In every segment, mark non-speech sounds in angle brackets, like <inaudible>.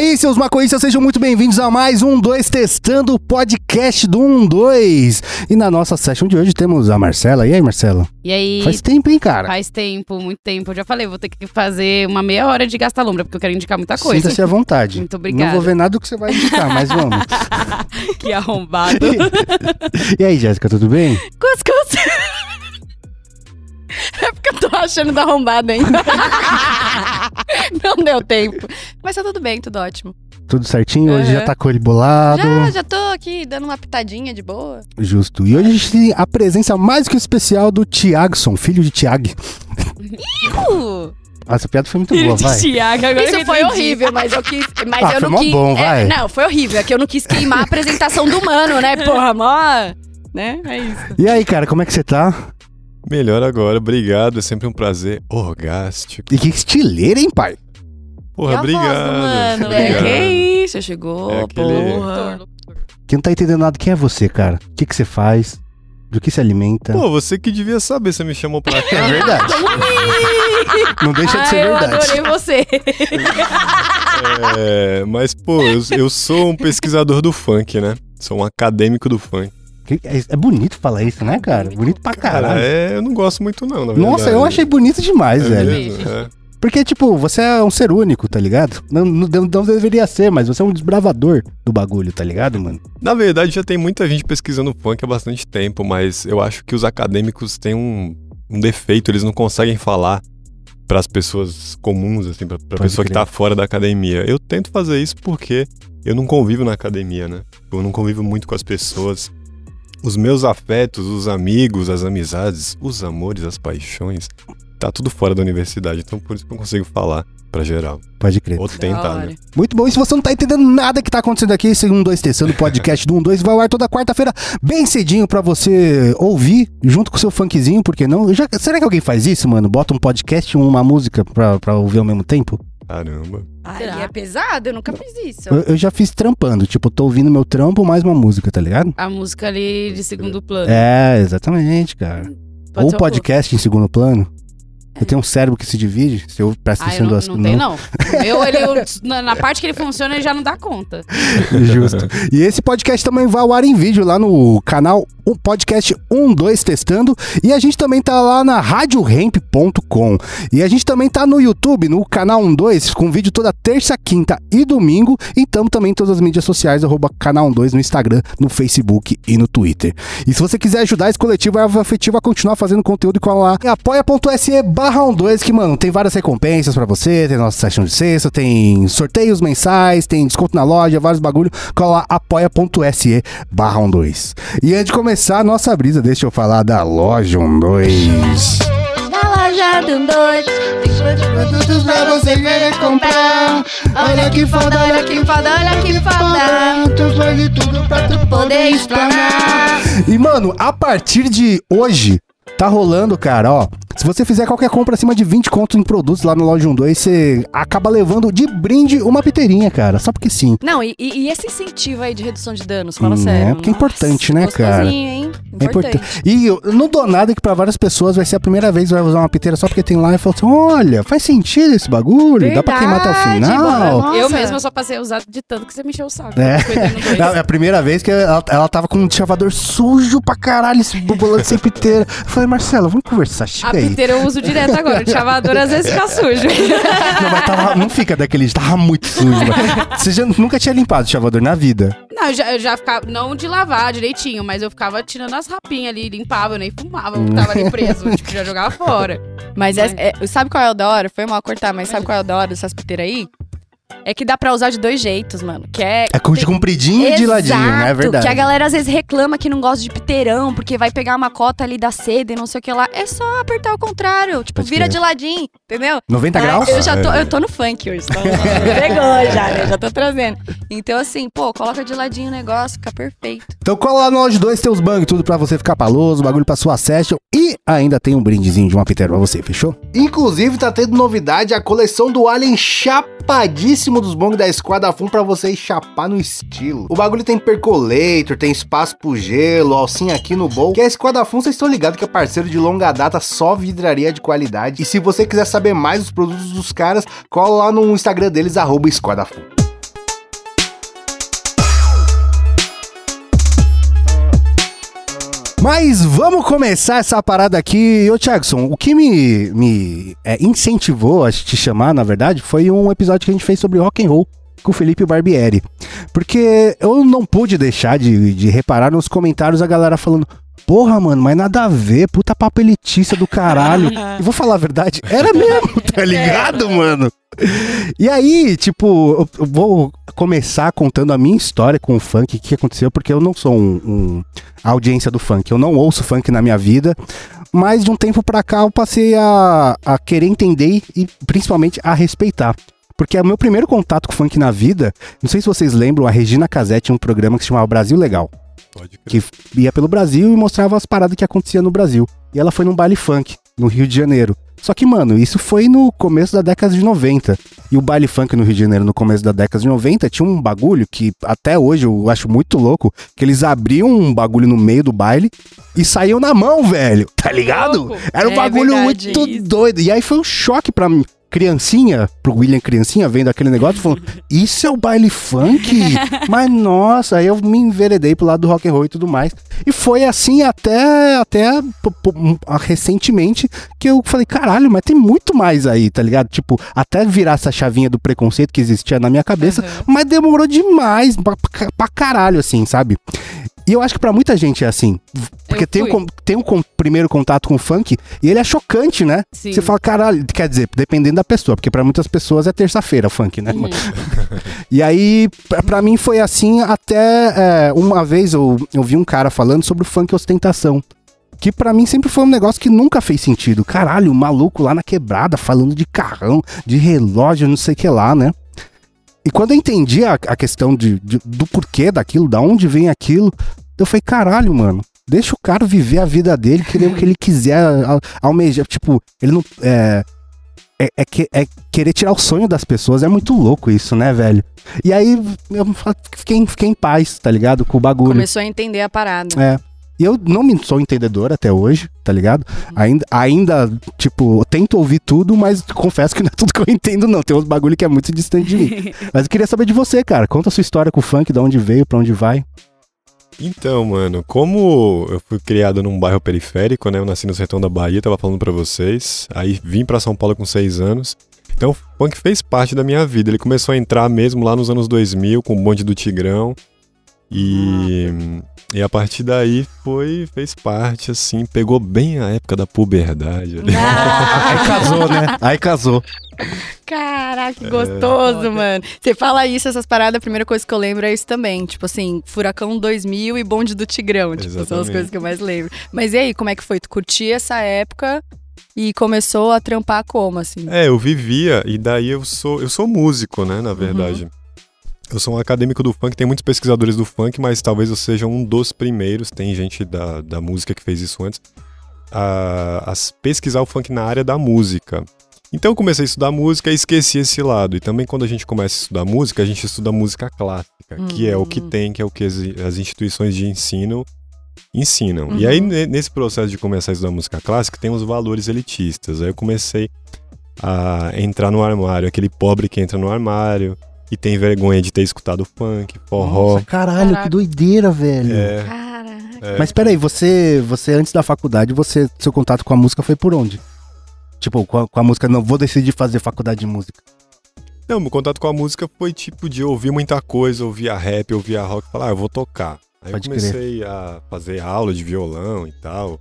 aí, seus maconhistas, sejam muito bem-vindos a mais um 2 Testando o podcast do 1 2. E na nossa session de hoje temos a Marcela. E aí, Marcela? E aí, Faz tempo, hein, cara? faz tempo, muito tempo. Eu já falei, vou ter que fazer uma meia hora de gasta lombra, porque eu quero indicar muita coisa. Sinta-se à vontade. Muito Não obrigada. vou ver nada do que você vai indicar, mas vamos. <laughs> que arrombado. <laughs> e aí, Jéssica, tudo bem? Cuscuz. É porque eu tô achando da arrombada ainda. <laughs> Não deu tempo. Mas tá tudo bem, tudo ótimo. Tudo certinho? Hoje Aham. já tá com ele bolado. Já, já tô aqui dando uma pitadinha de boa. Justo. E hoje a gente tem a presença mais que especial do Tiagson, filho de Tiag. Uh, Ah, Essa piada foi muito boa, vai. Thiago, agora Isso foi entendi. horrível, mas eu quis. Mas Ah, eu foi não quis. bom, é, vai. não, foi horrível. É que eu não quis queimar a apresentação do mano, né? Porra, mó. Né? É isso. E aí, cara, como é que você tá? Melhor agora, obrigado, é sempre um prazer orgástico. E que estileira, hein, pai? Porra, é a voz do obrigado. mano, obrigado. é, que isso, chegou, É aquele- porra. Quem não tá entendendo nada, quem é você, cara? O que, que você faz? Do que se alimenta? Pô, você que devia saber, você me chamou pra <laughs> É cá. verdade. Não deixa de Ah, ser eu verdade. adorei você. É, mas, pô, eu, eu sou um pesquisador do funk, né? Sou um acadêmico do funk. Que- É, é bonito falar isso, né, cara? Bonito pra Cara, caralho. é, eu não gosto muito não, na verdade. Nossa, eu achei bonito demais, É velho. mesmo? É. Porque, tipo, você é um ser único, tá ligado? Não, não, não deveria ser, mas você é um desbravador do bagulho, tá ligado, mano? Na verdade, já tem muita gente pesquisando funk há bastante tempo, mas eu acho que os acadêmicos têm um, um defeito, eles não conseguem falar pras pessoas comuns, assim, pra, pra Pode pessoa que crer. tá fora da academia. Eu tento fazer isso porque eu não convivo na academia, né? Eu não convivo muito com as pessoas. Os meus afetos, os amigos, as amizades, os amores, as paixões, tá tudo fora da universidade, então por isso que eu não consigo falar pra geral. Pode crer. Ou tentar, né? Muito bom. E se você não tá entendendo nada que tá acontecendo aqui, esse 1 2 Testando, o podcast do 1 2 vai ao ar toda quarta-feira, bem cedinho pra você ouvir, junto com o seu funkzinho, por que não? Já- será que alguém faz isso, mano? Bota um podcast e uma música pra, pra ouvir ao mesmo tempo? Caramba. Ai, Será? é pesado, eu nunca fiz isso. Eu, eu já fiz trampando, tipo, tô ouvindo meu trampo mais uma música, tá ligado? A música ali de segundo plano. É, exatamente, cara. Pode Ou ser um podcast em segundo plano. Eu tenho um cérebro que se divide, se eu presto Ah, eu atenção não, duas não tem, não. O meu, ele, na, na parte que ele funciona, ele já não dá conta. <laughs> Justo. E esse podcast também vai ao ar em vídeo lá no canal o podcast 12 Testando. E a gente também tá lá na radiohemp.com. E a gente também tá no YouTube, no canal 12, com vídeo toda terça, quinta e domingo. E tamo também em todas as mídias sociais, arroba canal 12 no Instagram, no Facebook e no Twitter. E se você quiser ajudar esse coletivo afetivo a continuar fazendo conteúdo, cola lá em apoia.se barra 12, que, mano, tem várias recompensas pra você, tem nossa sessão de sexta, tem sorteios mensais, tem desconto na loja, vários bagulho, cola lá apoia.se barra 12. E antes de começar a nossa brisa, deixa eu falar da loja 12. Na loja dois. Produtos pra você querer comprar. Olha que foda, olha que foda, olha que foda. de tudo pra tu Poder explanar. E, mano, a partir de hoje, tá rolando, cara, ó. Se você fizer qualquer compra acima de 20 contos em produtos lá no Loja 12, você acaba levando de brinde uma piteirinha, cara. Só porque sim. Não, e, e- esse incentivo aí de redução de danos, fala Hum, sério. é, porque é importante, né, gostosinho, cara? hein? É importante. E eu não dou nada que pra várias pessoas vai ser a primeira vez que vai usar uma piteira só porque tem lá e falou assim: olha, faz sentido esse bagulho, dá pra queimar até o Verdade, final. bora. Eu Nossa. mesma só passei a usar de tanto que você me encheu o saco. É. <laughs> É a primeira vez que ela, ela tava com um chavador sujo pra caralho, esse bobolando sem piteira. Eu falei, Marcela, vamos conversar, A chega aí. piteira eu uso direto agora. O chavador às vezes fica sujo. Não, mas tava, não fica daquele jeito, tava muito sujo. mano. Você já nunca tinha limpado o chavador na vida. Não, eu já, eu já ficava. Não de lavar direitinho, mas eu ficava tirando as rapinhas ali, limpava, eu nem fumava, eu tava ali preso. <laughs> tipo, já jogava fora. Mas é- é- sabe qual é o da hora? Foi mal cortar, mas sabe qual é o da hora dessas piteiras aí? É que dá pra usar de dois jeitos, mano. Que é. É com de compridinho e de ladinho, né? É Exato, verdade. Que a galera às vezes reclama que não gosta de piteirão, porque vai pegar uma cota ali da seda e não sei o que lá. É só apertar o contrário. Tipo, Pode vira crer. de ladinho, entendeu? 90 Ah, graus? Eu já tô, É. eu tô no funk hoje. Então, <laughs> pegou já, né? Já tô trazendo. Então, assim, pô, coloca de ladinho o negócio, fica perfeito. Então cola lá no Loja 2, tem os bang, tudo pra você ficar paloso, bagulho pra sua session e ainda tem um brindezinho de uma piteira pra você, fechou? Inclusive tá tendo novidade a coleção do Alien chapadíssimo dos bong da Esquadra Fun pra você chapar no estilo. O bagulho tem percolator, tem espaço pro gelo, alcinha aqui no bowl. Que a Esquadra Fun, vocês estão ligados que é parceiro de longa data, só vidraria de qualidade. E se você quiser saber mais dos produtos dos caras, cola lá no Instagram deles, arroba Esquadra Fun. Mas vamos começar essa parada aqui. Ô, Jackson, o que me, me é, incentivou a te chamar, na verdade, foi um episódio que a gente fez sobre rock and roll com o Felipe Barbieri. Porque eu não pude deixar de, de reparar nos comentários a galera falando. Porra, mano, mas nada a ver, puta papo elitista do caralho. <laughs> E vou falar a verdade, era mesmo, tá ligado, mano? E aí, tipo, eu- vou começar contando a minha história com o funk, o que aconteceu, porque eu não sou um, um audiência do funk, eu não ouço funk na minha vida, mas de um tempo pra cá eu passei a, a querer entender e principalmente a respeitar. Porque é o meu primeiro contato com funk na vida, não sei se vocês lembram, a Regina Casé tinha um programa que se chamava Brasil Legal que ia pelo Brasil e mostrava as paradas que acontecia no Brasil. E ela foi num baile funk, no Rio de Janeiro. Só que, mano, isso foi no começo da década de 90. E o baile funk no Rio de Janeiro, no começo da década de 90, tinha um bagulho que até hoje eu acho muito louco, que eles abriam um bagulho no meio do baile e saíam na mão, velho. Tá ligado? Era um É bagulho verdade, muito isso. doido. E aí foi um choque pra mim. Criancinha, pro William criancinha, vendo aquele negócio, falando, isso é o baile funk? <laughs> Mas nossa, aí eu me enveredei pro lado do rock and roll e tudo mais. E foi assim até, até recentemente que eu falei, caralho, mas tem muito mais aí, tá ligado? Tipo, até virar essa chavinha do preconceito que existia na minha cabeça, mas demorou demais pra- pra caralho, assim, sabe? E eu acho que pra muita gente é assim. Porque tem, um, tem um con- primeiro contato com o funk e ele é chocante, né? Sim. Você fala, caralho, quer dizer, dependendo da pessoa, porque pra muitas pessoas é terça-feira funk, né? mano? <laughs> E aí, pra, pra mim foi assim até é, uma vez eu, eu vi um cara falando sobre o funk ostentação. Que pra mim sempre foi um negócio que nunca fez sentido. Caralho, o maluco lá na quebrada falando de carrão, de relógio, não sei o que lá, né? E quando eu entendi a, a questão de, de- do porquê daquilo, da onde vem aquilo, eu falei, caralho, mano, deixa o cara viver a vida dele, querer o que ele quiser, al- almejar. Tipo, ele não. É, é, é que- é querer tirar o sonho das pessoas. É muito louco isso, né, velho? E aí eu fiquei, fiquei em paz, tá ligado? Com o bagulho. Começou a entender a parada. É. E eu não me sou entendedor até hoje, tá ligado? Ainda, ainda, tipo, eu tento ouvir tudo, mas confesso que não é tudo que eu entendo, não. Tem uns bagulho que é muito distante de mim. <laughs> Mas eu queria saber de você, cara. Conta a sua história com o funk, de onde veio, pra onde vai. Então, mano, como eu fui criado num bairro periférico, né? Eu nasci no sertão da Bahia, tava falando pra vocês. Aí vim pra São Paulo com seis anos. Então o funk fez parte da minha vida. Ele começou a entrar mesmo lá nos anos 2000 com o bonde do Tigrão. E, e a partir daí foi, fez parte, assim, pegou bem a época da puberdade. ali. <laughs> Aí casou, né? Aí casou. Caraca, que gostoso, Foda. mano. Você fala isso, essas paradas, a primeira coisa que eu lembro é isso também. Tipo assim, Furacão 2000 e Bonde do Tigrão. Tipo, são as Exatamente. coisas que eu mais lembro. Mas e aí, como é que foi? Tu curtia essa época e começou a trampar como, assim? É, eu vivia e daí eu sou eu sou músico, né, na verdade. Eu sou um acadêmico do funk, tem muitos pesquisadores do funk, mas talvez eu seja um dos primeiros, tem gente da, da música que fez isso antes, a, a pesquisar o funk na área da música. Então eu comecei a estudar música e esqueci esse lado. E também quando a gente começa a estudar música, a gente estuda música clássica, que é o que Hum. tem, que é o que as, as instituições de ensino ensinam. E aí, Uhum. ne- nesse processo de começar a estudar música clássica, tem os valores elitistas. Aí eu comecei a entrar no armário, aquele pobre que entra no armário e tem vergonha de ter escutado funk, forró. Nossa, caralho, que Caraca. doideira, velho. É, Caraca. é. Mas peraí, você, você antes da faculdade, você, seu contato com a música foi por onde? Tipo, com a, com a música, não, vou decidir fazer faculdade de música. Não, meu contato com a música foi tipo de ouvir muita coisa, ouvir a rap, ouvir a rock, falar, ah, eu vou tocar. Aí Pode eu comecei a fazer aula de violão e tal.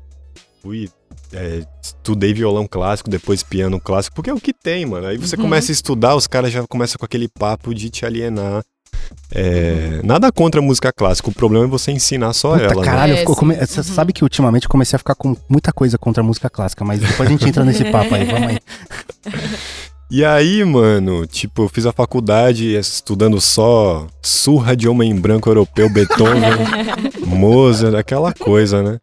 Fui, é, estudei violão clássico, depois piano clássico, porque é o que tem, mano. Aí você Uhum. começa a estudar, os caras já começam com aquele papo de te alienar. É, Nada contra a música clássica, o problema é você ensinar só Puta, ela. né? caralho, É, ficou come- sim. você sabe que ultimamente eu comecei a ficar com muita coisa contra a música clássica, mas depois a gente entra nesse <laughs> papo aí, vamos aí. E aí, mano, tipo, eu fiz a faculdade estudando só surra de homem branco europeu, Beethoven, <laughs> Mozart, aquela coisa, né?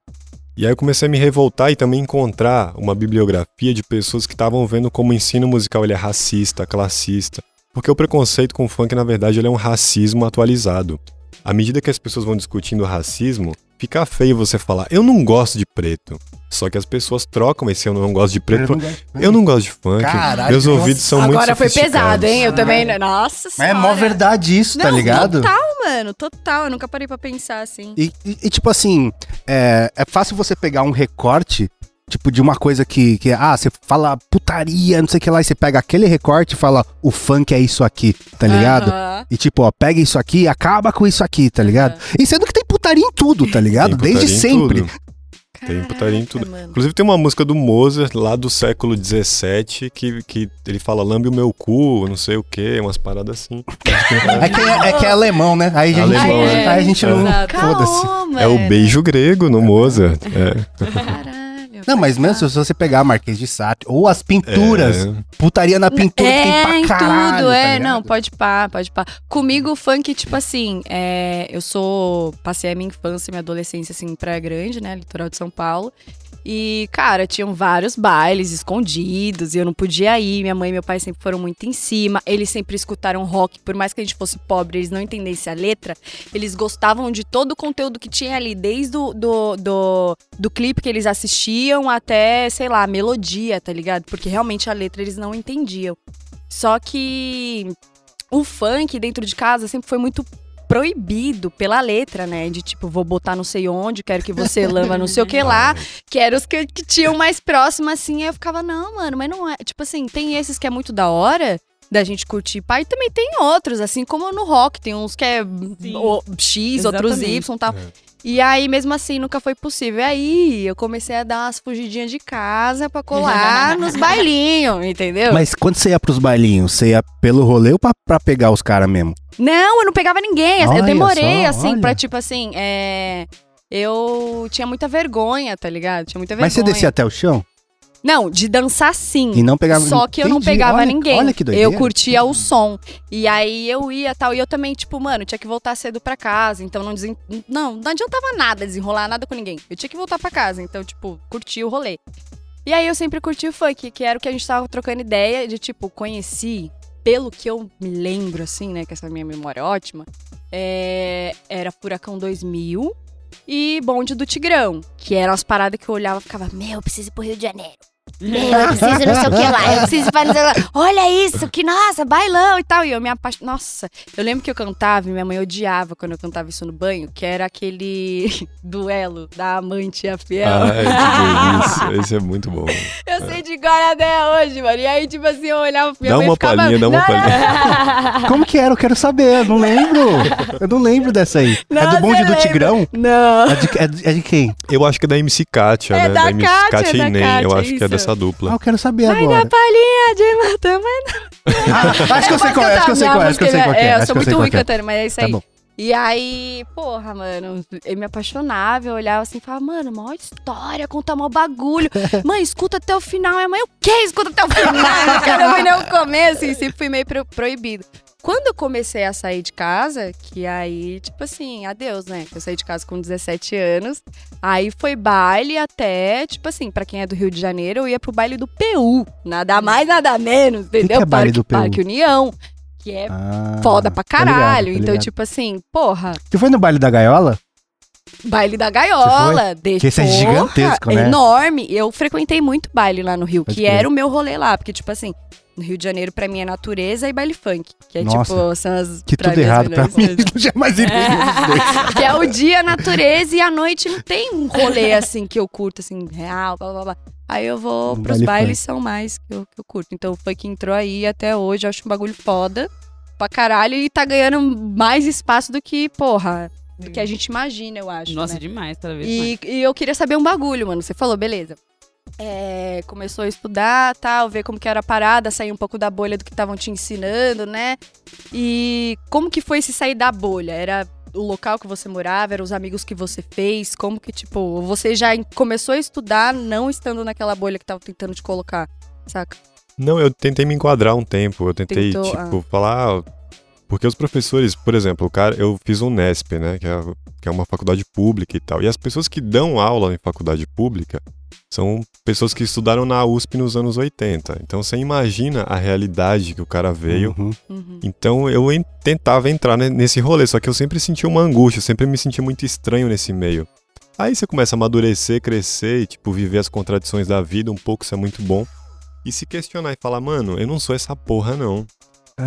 E aí eu comecei a me revoltar e também encontrar uma bibliografia de pessoas que estavam vendo como o ensino musical ele é racista, classista. Porque o preconceito com o funk, na verdade, ele é um racismo atualizado. À medida que as pessoas vão discutindo o racismo, fica feio você falar, eu não gosto de preto. Só que as pessoas trocam esse eu não gosto de Eu preto. não por- gosto de Eu não gosto de funk. Caralho, Meus nossa. ouvidos são muito Agora foi pesado, hein? Eu também. Nossa Mas senhora. é mó verdade isso, tá Não, ligado? Total, mano. Total. Eu nunca parei pra pensar assim. E, e- e, tipo assim, é, é fácil você pegar um recorte, tipo, de uma coisa que, que, ah, você fala putaria, não sei o que lá, e você pega aquele recorte e fala, o funk é isso aqui, tá ligado? E tipo, ó, pega isso aqui e acaba com isso aqui, tá ligado? E sendo que tem putaria em tudo, tá ligado? Desde sempre. tudo. Tem putaria em tudo. Mano. Inclusive tem uma música do Mozart lá do século XVII que, que ele fala lambe o meu cu, não sei o que, umas paradas assim. É que é, é que é alemão, né? Aí a gente, Alemão, aí né? a gente não. Foda-se. É o beijo grego no Mozart. É. Não, mas mesmo se você pegar Marquês de Sade ou as pinturas, É. putaria na pintura que é, tem pra em caralho. tudo, tá é. ligado? não, pode pá, pode pá. Comigo, o funk, tipo assim, é, eu sou. Passei a minha infância e minha adolescência, assim, em Praia Grande, né? Litoral de São Paulo. E, cara, tinham vários bailes escondidos e eu não podia ir. Minha mãe e meu pai sempre foram muito em cima. Eles sempre escutaram rock, por mais que a gente fosse pobre, eles não entendessem a letra. Eles gostavam de todo o conteúdo que tinha ali, desde o do, do, do clipe que eles assistiam até, sei lá, a melodia, tá ligado? Porque realmente a letra eles não entendiam. Só que o funk dentro de casa sempre foi muito proibido pela letra, né? De tipo, vou botar não sei onde, quero que você lamba não sei o que lá. <laughs> Que eram os que, que tinham mais próximo, assim. Aí eu ficava, não, mano, mas não é. Tipo assim, tem esses que é muito da hora da gente curtir pai, e também tem outros, assim como no rock, tem uns que é o- X, outros Exatamente. Y e tal. E aí, mesmo assim, nunca foi possível. E aí, eu comecei a dar umas fugidinhas de casa pra colar <laughs> nos bailinhos, entendeu? Mas quando você ia pros bailinhos, você ia pelo rolê ou pra, pra pegar os caras mesmo? Não, eu não pegava ninguém. Olha eu demorei, só, assim, olha. pra tipo assim, é. Eu tinha muita vergonha, tá ligado? Tinha muita vergonha. Mas você descia até o chão Não, de dançar sim. e não pegava Só que eu não Entendi, pegava olha- ninguém. Olha que doideira. eu curtia o som. E aí eu ia tal. E eu também, tipo, mano, tinha que voltar cedo pra casa. Então não, desen... não, não adiantava nada desenrolar nada com ninguém. Eu tinha que voltar pra casa. Então, tipo, curti o rolê. E aí eu sempre curti o funk, que era o que a gente tava trocando ideia de, tipo, conheci, pelo que eu me lembro, assim, né? Que essa minha memória é ótima. é, Era Furacão 2000 e Bonde do Tigrão. Que eram as paradas que eu olhava e ficava, meu, eu preciso ir pro Rio de Janeiro. Eu preciso não sei o que lá, eu preciso ir pra não sei o que lá. Olha isso, que nossa, bailão e tal. E eu me apaixonei. Nossa, eu lembro que eu cantava e minha mãe odiava quando eu cantava isso no banho, que era aquele <laughs> duelo da amante e a fiel. Ai, que delícia. Esse é muito bom. <laughs> Eu sei de cor até hoje, mano. E aí, tipo assim, eu olhava minha Dá mãe e uma ficava... palhinha, dá uma palhinha. <laughs> Como que era? Eu quero saber, eu não lembro. Eu não lembro dessa aí. é do bonde do. Tigrão? Não. É de, é de- é de quem? Eu acho que é da MC Kátia, É né? da MC Kátia, Kátia da e. Eu acho que é isso. dessa Ah, dupla. eu quero saber Vai agora. dar palhinha de matar, mas <laughs> Ah, acho que eu sei qual é, acho que eu sei qual é, acho que eu sei qual é. É, eu sou eu muito ruim é. cantando, mas é isso Tá aí. bom. E aí, porra, mano, eu me apaixonava, eu olhava assim e falava, mano, maior história, conta mal bagulho. <laughs> Mãe, escuta até o final. E mãe, o quê? Escuta até o final. Não quero ver nem o começo. E sempre fui meio pro- proibido. Quando eu comecei a sair de casa, que aí, tipo assim, adeus, né? Eu saí de casa com 17 anos. Aí foi baile até, tipo assim, pra quem é do Rio de Janeiro, eu ia pro baile do PU. Nada mais, nada menos, entendeu? que é baile Parque, do PU? Parque União. Que é Ah, foda pra ligado, caralho. tô então, ligado. tipo assim, porra, Você foi no baile da gaiola? baile da gaiola. Deixa, Que esse é gigantesco, né? enorme. Eu frequentei muito baile lá no Rio, Pode que era o meu rolê lá. Porque, tipo assim, no Rio de Janeiro, pra mim, é natureza e baile funk. Que é Nossa, tipo, são as. Que tudo errado pra mim. <laughs> Não jamais iria dois. que é o dia, a natureza e a noite não tem um rolê assim que eu curto, assim, real, blá blá blá. Aí eu vou Um pros baile bailes, são mais que eu, que eu curto. Então o funk entrou aí até hoje, eu acho um bagulho foda pra caralho e tá ganhando mais espaço do que, porra, do que a gente imagina, eu acho. Nossa, né? demais, cada vez mais. E, e eu queria saber um bagulho, mano. Você falou, beleza. É, começou a estudar, tal, ver como que era a parada, sair um pouco da bolha do que estavam te ensinando, né? E como que foi esse sair da bolha? Era o local que você morava, eram os amigos que você fez? Como que, tipo, você já começou a estudar não estando naquela bolha que tava tentando te colocar, saca? Não, eu tentei me enquadrar um tempo. Eu tentei, Tentou, tipo, falar. ah, Porque os professores, por exemplo, o cara, eu fiz um NESP, né? Que é, que é uma faculdade pública e tal. E as pessoas que dão aula em faculdade pública são pessoas que estudaram na USP nos anos 80. Então você imagina a realidade que o cara veio. Uhum. Uhum. Então eu en- tentava entrar ne- nesse rolê, só que eu sempre senti uma angústia, eu sempre me senti muito estranho nesse meio. Aí você começa a amadurecer, crescer e, tipo, viver as contradições da vida um pouco, isso é muito bom. E se questionar e falar, mano, eu não sou essa porra, não.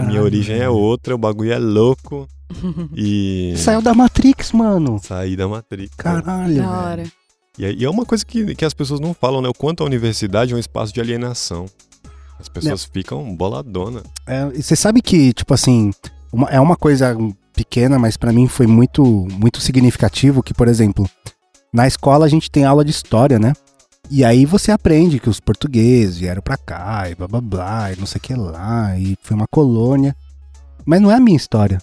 Minha origem é outra, o bagulho é louco. <laughs> E. Saiu da Matrix, mano. Sair da Matrix. Caralho, Da hora. E é, é uma coisa que, que as pessoas não falam, né? O quanto a universidade é um espaço de alienação. As pessoas ficam boladona. É, você sabe que, tipo assim, uma- é uma coisa pequena, mas pra mim foi muito, muito significativo que, por exemplo, na escola a gente tem aula de história, né? E aí você aprende que os portugueses vieram pra cá e blá blá blá, e não sei o que lá, e foi uma colônia. Mas não é a minha história.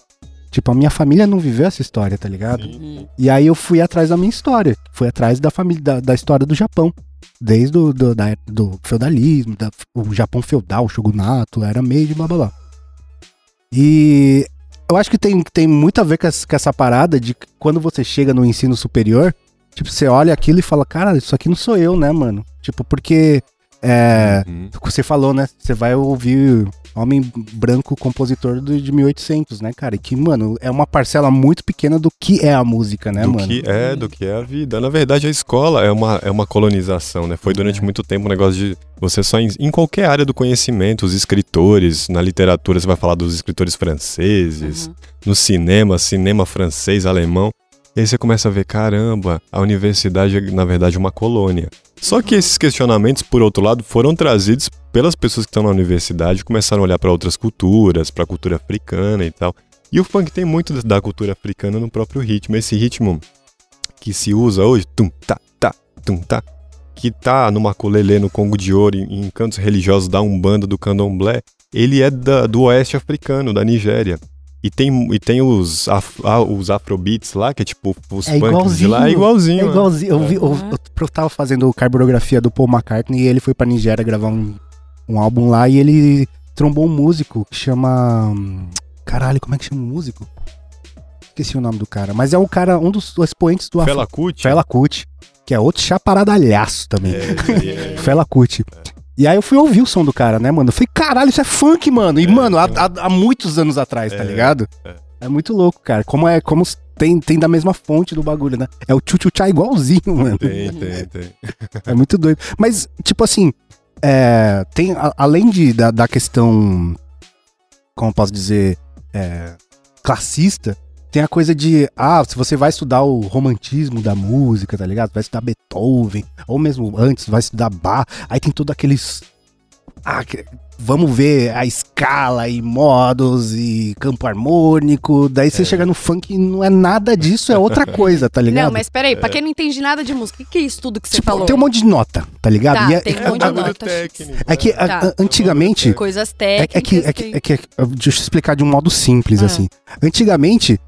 Tipo, a minha família não viveu essa história, tá ligado? Sim. E aí eu fui atrás da minha história. Fui atrás da família, da, da história do Japão. Desde o do, da, do feudalismo, da- o Japão feudal, o shogunato, era meio de blá blá blá. E eu acho que tem, tem muito a ver com essa, com essa parada de quando você chega no ensino superior, tipo, você olha aquilo e fala, cara, isso aqui não sou eu, né, mano? Tipo, porque é, Uhum. você falou, né? Você vai ouvir Homem Branco, compositor do- de 1800, né, cara? E que, mano, é uma parcela muito pequena do que é a música, né, do mano? que é, do que é a vida. Na verdade, a escola é uma, é uma colonização, né? Foi durante É. muito tempo um negócio de você só em, em qualquer área do conhecimento, os escritores, na literatura você vai falar dos escritores franceses, Uhum. no cinema, cinema francês, alemão. E aí você começa a ver, caramba, a universidade é, na verdade, uma colônia. Só que esses questionamentos, por outro lado, foram trazidos pelas pessoas que estão na universidade, começaram a olhar para outras culturas, para a cultura africana e tal. E o funk tem muito da- cultura africana no próprio ritmo. Esse ritmo que se usa hoje, tum tá tá, tum tá, que tá no maculelê, no Congo de Ouro, em, em cantos religiosos da Umbanda, do Candomblé, ele é da- do oeste africano, da Nigéria. E tem, e tem os, af, ah, os afrobeats lá, que é tipo os É punks de lá, é igualzinho. É né? igualzinho. Eu, vi, eu, eu, eu tava fazendo carburografia do Paul McCartney e ele foi pra Nigéria gravar um, um álbum lá e ele trombou um músico que chama. Caralho, como é que chama o músico? Esqueci o nome do cara. Mas é o cara, um dos expoentes do Afro. Fela Kuti. Fela Kuti, que é outro chaparadalhaço também. É, é, é. <laughs> Fela Kuti. E aí eu fui ouvir o som do cara, né, mano? Eu falei, caralho, isso é funk, mano. E, É, mano, há, tem há- há muitos anos atrás, tá É, ligado? é. É muito louco, cara. Como é, como tem, tem da mesma fonte do bagulho, né? É o tchutchá igualzinho, <laughs> mano. Tem, tem, tem. É muito doido. Mas, tipo assim, é, tem, a- além de, da, da questão, como eu posso dizer, é, classista, tem a coisa de, ah, se você vai estudar o romantismo da música, tá ligado? Vai estudar Beethoven, ou mesmo antes, vai estudar Bach, aí tem todos aqueles. Ah, que- vamos ver a escala e modos e campo harmônico. Daí você É. chega no funk e não é nada disso, é outra coisa, tá ligado? Não, mas peraí, pra quem não entende nada de música, o que, que é isso tudo que você Tipo, falou? tem um monte de nota, tá ligado? Tá, E é- tem um é- monte de a- nota. técnico. é que Tá. a- antigamente. Coisas É, técnicas. é que, é que, é que- é- deixa eu explicar de um modo simples, Ah. assim. Antigamente,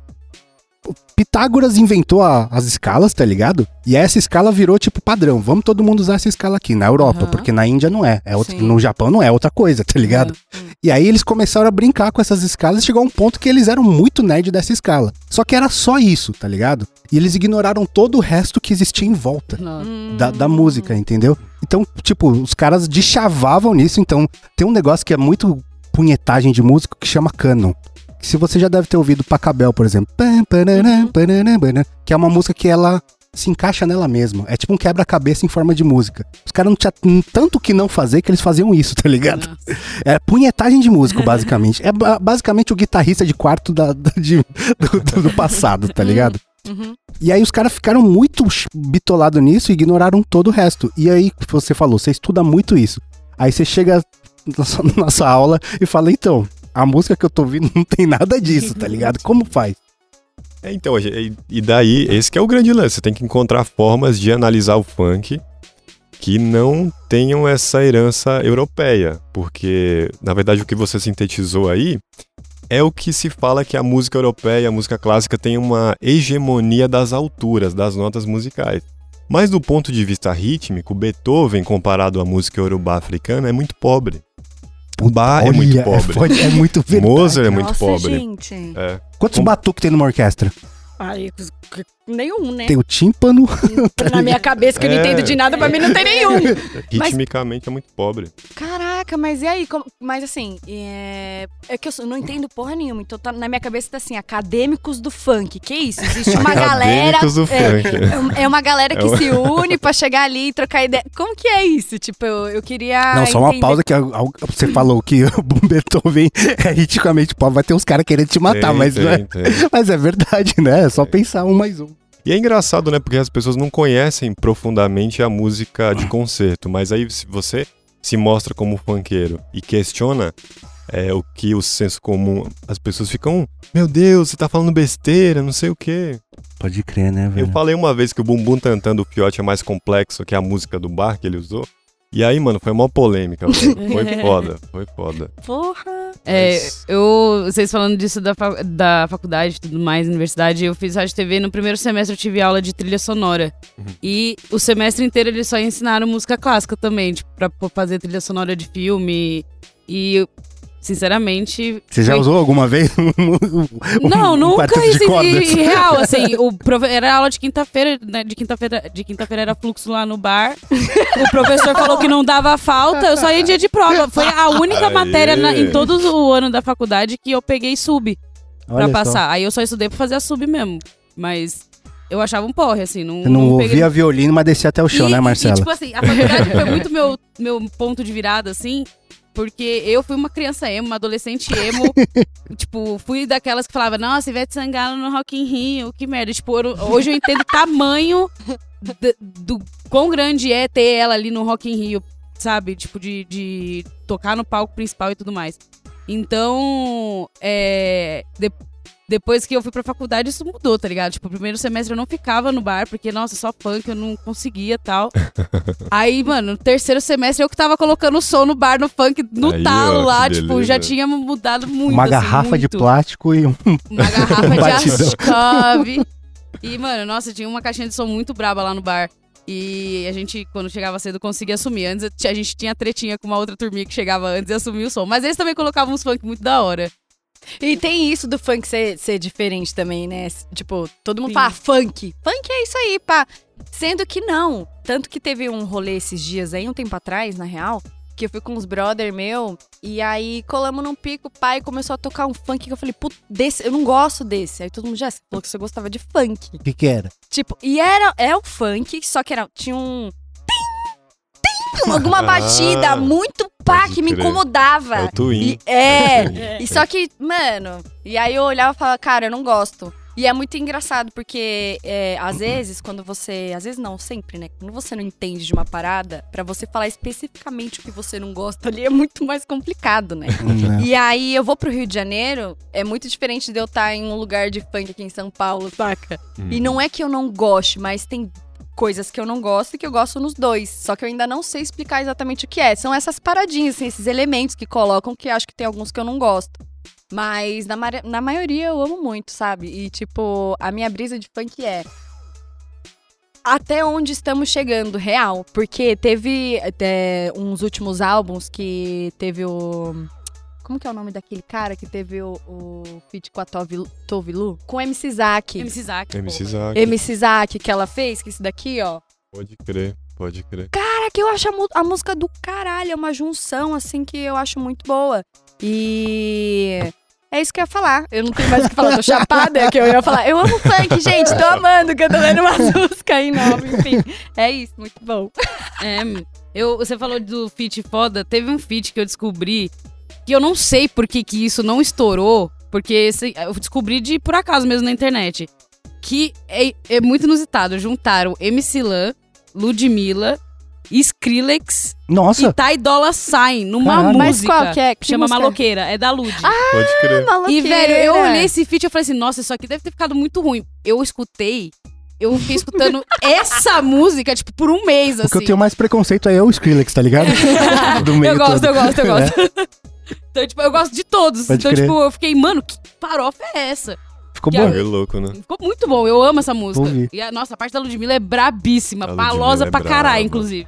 Pitágoras inventou a- as escalas, tá ligado? E essa escala virou tipo padrão. Vamos todo mundo usar essa escala aqui, na Europa, Aham. porque na Índia não é. é outra- no Japão não é outra coisa, tá ligado? Hum. E aí eles começaram a brincar com essas escalas e chegou a um ponto que eles eram muito nerd dessa escala. Só que era só isso, tá ligado? E eles ignoraram todo o resto que existia em volta da, da música, entendeu? Então, tipo, os caras deschavavam nisso. Então, tem um negócio que é muito punhetagem de músico que chama canon. Que se você já deve ter ouvido Pacabel, por exemplo. Uhum. Que é uma música que ela se encaixa nela mesma. É tipo um quebra-cabeça em forma de música. Os caras não tinham tanto que não fazer que eles faziam isso, tá ligado? É punhetagem de músico, <laughs> basicamente. É ba- basicamente o guitarrista de quarto da, da- de- do, do- do passado, tá ligado? Uhum. E aí os caras ficaram muito bitolados nisso e ignoraram todo o resto. E aí você falou, você estuda muito isso. Aí você chega na sua, <laughs> na sua aula e fala, então, a música que eu tô ouvindo <laughs> não tem nada disso, tá ligado? <laughs> Como faz? É, então, e daí, esse que é o grande lance. Você tem que encontrar formas de analisar o funk que não tenham essa herança europeia. Porque, na verdade, o que você sintetizou aí é o que se fala que a música europeia, a música clássica, tem uma hegemonia das alturas, das notas musicais. Mas do ponto de vista rítmico, Beethoven, comparado à música iorubá africana, é muito pobre. O Bach é muito Olha, pobre. foda- É, muito verdade. <laughs> Mozart é muito Nossa, pobre. gente. É. Quantos Como- batuques tem numa orquestra? Ai, nenhum, né? Tem o tímpano. Na minha cabeça, que eu não É. entendo de nada, pra mim não tem nenhum. <laughs> Ritmicamente é muito pobre. Caraca, mas e aí? Como- Mas assim, é... é que eu não entendo porra nenhuma. Então tá na minha cabeça tá assim, acadêmicos do funk. Que isso? Existe uma galera. Acadêmicos do é, funk. é uma- é uma galera que É uma- se une pra chegar ali e trocar ideia. Como que é isso? Tipo, eu, eu queria. Não, só uma entender- pausa que a- a- você falou que <laughs> o Beethoven é ritmicamente pobre, vai ter uns caras querendo te matar, Tem, mas, tem, não é, tem. <laughs> mas é verdade, né? É só pensar um mais um. E é engraçado, né? Porque as pessoas não conhecem profundamente a música de concerto, mas aí se você se mostra como funkeiro e questiona é, o que o senso comum, as pessoas ficam, meu Deus, você tá falando besteira, não sei o quê. Pode crer, né, Eu falei uma vez que o Bumbum Tantan do Fiote é mais complexo que a música do bar que ele usou. E aí, mano, foi uma polêmica, velho. <laughs> Foi foda, foi foda. Porra. É, Mas- eu, vocês falando disso da, da faculdade e tudo mais, universidade, eu fiz rádio e TV. No primeiro semestre eu tive aula de trilha sonora. Uhum. E o semestre inteiro eles só ensinaram música clássica também, tipo, pra fazer trilha sonora de filme. E, sinceramente. Você já foi- usou alguma vez um, um- Não, um nunca. cordas? e, e real, <laughs> assim, o profe- era aula de quinta-feira, né? De quinta-feira de quinta-feira era fluxo lá no bar. O professor falou que não dava falta, eu só ia dia de prova. Foi a única Aê. matéria na- em todo o ano da faculdade que eu peguei sub pra Olha só. passar. Aí eu só estudei pra fazer a sub mesmo. Mas eu achava um porre, assim. Não, Você não peguei- ouvia violino, mas descia até o chão, e, né, Marcela? E, tipo assim, a faculdade foi <laughs> muito meu, meu ponto de virada, assim. Porque eu fui uma criança emo, uma adolescente emo. <laughs> tipo, fui daquelas que falava, nossa, Ivete Sangalo no Rock in Rio, que merda. Tipo, hoje eu entendo o tamanho d- do quão grande é ter ela ali no Rock in Rio, sabe? Tipo, de, de tocar no palco principal e tudo mais. Então, é, de- depois que eu fui pra faculdade, isso mudou, tá ligado? Tipo, o primeiro semestre eu não ficava no bar, porque, nossa, só funk, eu não conseguia tal. <laughs> Aí, mano, no terceiro semestre eu que tava colocando o som no bar, no funk, no Aí, talo ó, lá, que tipo, beleza. já tinha mudado muito. Uma assim, garrafa de muito. plástico e um. Uma garrafa de <laughs> Batidão. Ascov. E, mano, nossa, tinha uma caixinha de som muito braba lá no bar. E a gente, quando chegava cedo, conseguia assumir. Antes a gente tinha tretinha com uma outra turminha que chegava antes e assumia o som. Mas eles também colocavam uns funk muito da hora. E tem isso do funk ser, ser diferente também, né? Tipo, todo mundo Sim. fala funk. Funk é isso aí, pá. Sendo que não. Tanto que teve um rolê esses dias aí, um tempo atrás, na real, que eu fui com uns brother meu, e aí colamos num pico, o pai começou a tocar um funk que eu falei, putz, desse, eu não gosto desse. Aí todo mundo já falou que você gostava de funk. O que que era? Tipo, e era é o funk, só que era, tinha um. Alguma Ah, batida muito pá que me incomodava. É o Twin. E- é, <laughs> e só que, mano, e aí eu olhava e falava, cara, eu não gosto. E é muito engraçado, porque é, às vezes, quando você. Às vezes não, sempre, né? Quando você não entende de uma parada, pra você falar especificamente o que você não gosta ali é muito mais complicado, né? Né? <laughs> E aí eu vou pro Rio de Janeiro, é muito diferente de eu estar em um lugar de funk aqui em São Paulo, saca? Hum. E não é que eu não goste, mas tem coisas que eu não gosto e que eu gosto nos dois. Só que eu ainda não sei explicar exatamente o que é. São essas paradinhas, assim, esses elementos que colocam que acho que tem alguns que eu não gosto. Mas na, na maioria eu amo muito, sabe? E tipo, a minha brisa de funk é. Até onde estamos chegando, real. Porque teve é, uns últimos álbuns que teve o. Como que é o nome daquele cara que teve o, o feat com a Tove, Tove Lu? Com o MC Zack. MC Zack. MC. Zack. MC Zack que ela fez, que esse daqui, ó. Pode crer, pode crer. Cara, que eu acho a, a música do caralho, é uma junção, assim, que eu acho muito boa. E. É isso que eu ia falar. Eu não tenho mais o que falar, tô <laughs> chapada, é que eu ia falar. Eu amo funk, gente, tô amando, cantando umas <laughs> músicas aí nova, enfim. É isso, muito bom. É, eu, você falou do feat foda. Teve um feat que eu descobri que eu não sei por que, que isso não estourou, porque esse- eu descobri de por acaso mesmo na internet. Que é, é muito inusitado. Juntaram MC Lan, Ludmilla, Skrillex Nossa, e Ty Dolla Sign numa Caralho. música. Mas qual que é? Que Chama música? Ah, Maloqueira, é da Lud. Pode crer. E, velho, eu olhei esse feat e falei assim, nossa, isso aqui deve ter ficado muito ruim. Eu escutei, eu fiquei escutando <laughs> essa música, tipo, por um mês, o assim. que eu tenho mais preconceito aí é o Skrillex, tá ligado? <laughs> Do meio Eu gosto, todo. eu gosto, eu É. gosto. Então, tipo, eu gosto de todos. Pode então, crer. tipo, eu fiquei, mano, que farofa é essa? Ficou Que bom. É louco, né? Ficou muito bom, eu amo essa música. Ouvi. E a nossa a parte da Ludmilla é brabíssima, A Ludmilla palosa é pra caralho, inclusive.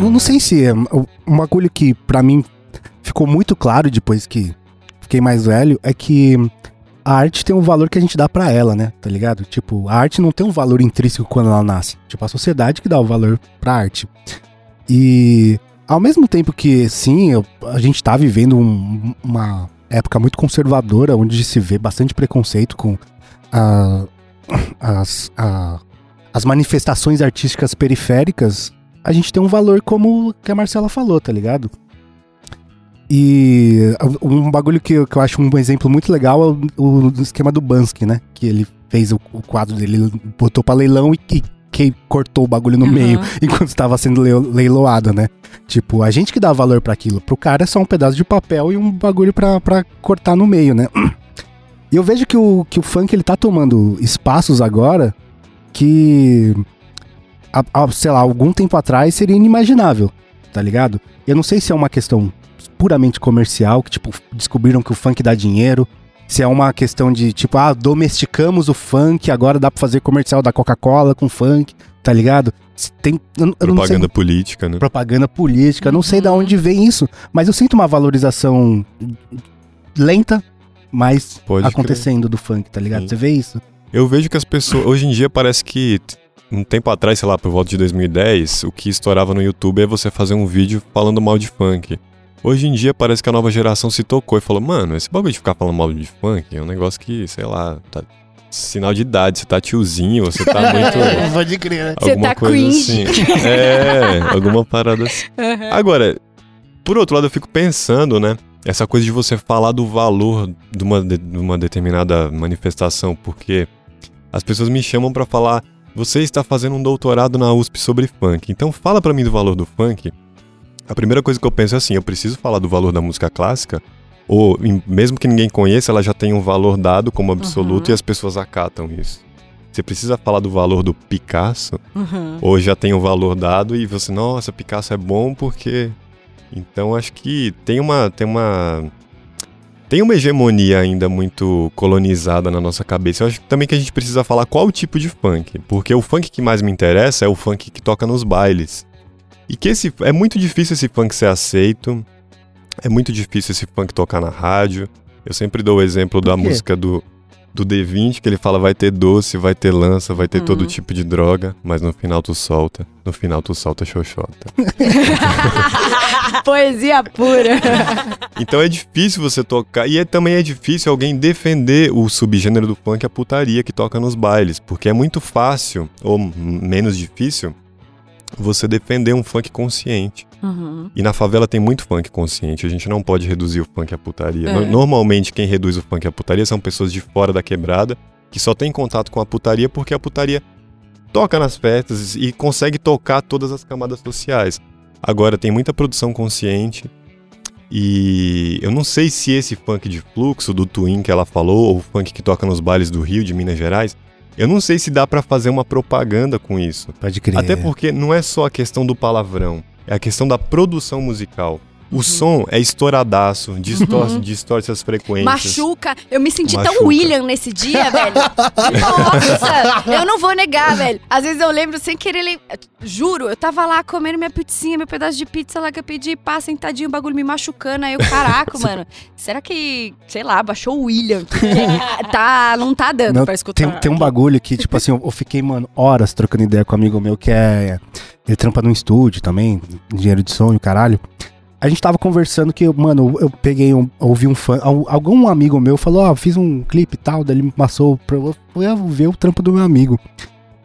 Eu não sei se é um um bagulho que pra mim ficou muito claro depois que fiquei mais velho é que a arte tem um valor que a gente dá pra ela, né? Tá ligado? Tipo, a arte não tem um valor intrínseco quando ela nasce. Tipo, a sociedade que dá o valor pra arte. E ao mesmo tempo que, sim, eu- a gente tá vivendo um- uma época muito conservadora, onde se vê bastante preconceito com a- as, as manifestações artísticas periféricas, a gente tem um valor como que a Marcela falou, tá ligado? E um bagulho que, eu- que eu acho um exemplo muito legal é o, o esquema do Bansky, né? Que ele fez o, o quadro dele, ele botou pra leilão e, e que cortou o bagulho no Aham. meio <laughs> enquanto estava sendo leiloado, né? Tipo, a gente que dá valor pra aquilo. Pro cara é só um pedaço de papel e um bagulho pra cortar no meio, né? E eu vejo que o, que o funk ele tá tomando espaços agora que, há- há, sei lá, algum tempo atrás seria inimaginável, tá ligado? Eu não sei se é uma questão puramente comercial, que tipo, descobriram que o funk dá dinheiro, se é uma questão de tipo, ah, domesticamos o funk, agora dá pra fazer comercial da Coca-Cola com funk, tá ligado? Tem, eu, não sei Propaganda política, né? propaganda política, eu não sei de Uhum. onde vem isso, mas eu sinto uma valorização lenta, mas Pode acontecendo do funk, tá ligado? Sim. Você vê isso? Eu vejo que as pessoas. Hoje em dia parece que. Um tempo atrás, sei lá, por volta de 2010, o que estourava no YouTube é você fazer um vídeo falando mal de funk. Hoje em dia parece que a nova geração se tocou e falou: Mano, esse bagulho de ficar falando mal de funk é um negócio que, sei lá, tá. Sinal de idade, você tá tiozinho, você tá <laughs> muito. Pode crer, né? Você alguma tá coisa cringe. assim. É, alguma parada assim. <laughs> Agora, por outro lado, eu fico pensando, né? Essa coisa de você falar do valor de uma, de, de uma determinada manifestação, porque as pessoas me chamam pra falar: você está fazendo um doutorado na USP sobre funk, então fala pra mim do valor do funk. A primeira coisa que eu penso é assim: eu preciso falar do valor da música clássica, ou mesmo que ninguém conheça, ela já tem um valor dado como absoluto Uhum. e as pessoas acatam isso. Você precisa falar do valor do Picasso, Uhum. ou já tem o valor dado e você, nossa, Picasso é bom porque. Então acho que tem uma. Tem uma. Tem uma hegemonia ainda muito colonizada na nossa cabeça. Eu acho também que a gente precisa falar qual o tipo de funk. Porque o funk que mais me interessa é o funk que toca nos bailes. E que esse. É muito difícil esse funk ser aceito. É muito difícil esse funk tocar na rádio. Eu sempre dou o exemplo da música do, do D20, que ele fala vai ter doce, vai ter lança, vai ter Uhum. todo tipo de droga, mas no final tu solta. No final tu solta xoxota. <laughs> Poesia pura. Então é difícil você tocar. E é, também é difícil alguém defender o subgênero do funk, a putaria que toca nos bailes. Porque é muito fácil, ou menos difícil, você defender um funk consciente. Uhum. E na favela tem muito funk consciente. A gente não pode reduzir o funk à putaria. É. No- Normalmente, quem reduz o funk à putaria são pessoas de fora da quebrada, que só têm contato com a putaria porque a putaria toca nas festas e consegue tocar todas as camadas sociais. Agora, tem muita produção consciente. E eu não sei se esse funk de fluxo do Twin que ela falou, ou o funk que toca nos bailes do Rio, de Minas Gerais, eu não sei se dá pra fazer uma propaganda com isso. Pode crer. Até porque não é só a questão do palavrão, é a questão da produção musical. O som é estouradaço, distorce, distorce as frequências. Machuca. Eu me senti Machuca. tão William nesse dia, velho. Nossa, eu não vou negar, velho. Às vezes eu lembro sem querer lem- Juro, eu tava lá comendo minha pizzinha, meu pedaço de pizza lá que eu pedi, pá, sentadinho, o bagulho me machucando. Aí eu, caraca, <laughs> mano. Será que, sei lá, baixou o William? <laughs> Tá, não tá dando Não, pra escutar. Tem, tem um bagulho que, tipo assim, eu, eu fiquei, mano, horas trocando ideia com um amigo meu que é. Ele trampa num estúdio também, engenheiro de som e caralho. A gente tava conversando que, mano, eu peguei, um, ouvi um fã. al- Algum amigo meu falou, ó, fiz um clipe e tal, daí ele me passou pra eu fui ver o trampo do meu amigo.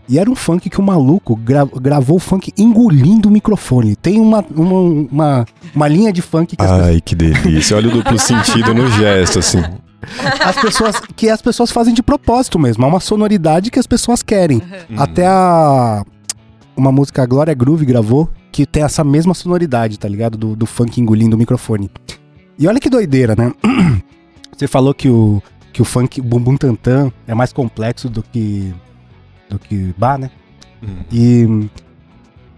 E era um funk que o maluco gra- gravou o funk engolindo o microfone. Tem uma, uma, uma, uma linha de funk que as Ai, que delícia. Olha o duplo sentido no gesto, assim. <laughs> as pessoas que as pessoas fazem de propósito mesmo. É uma sonoridade que as pessoas querem. Até a uma música a Glória Groove gravou que tem essa mesma sonoridade, tá ligado? Do, do funk engolindo o microfone. E olha que doideira, né? <clears throat> Você falou que o que o funk bumbum tantan é mais complexo do que do que bar, né? Hum. E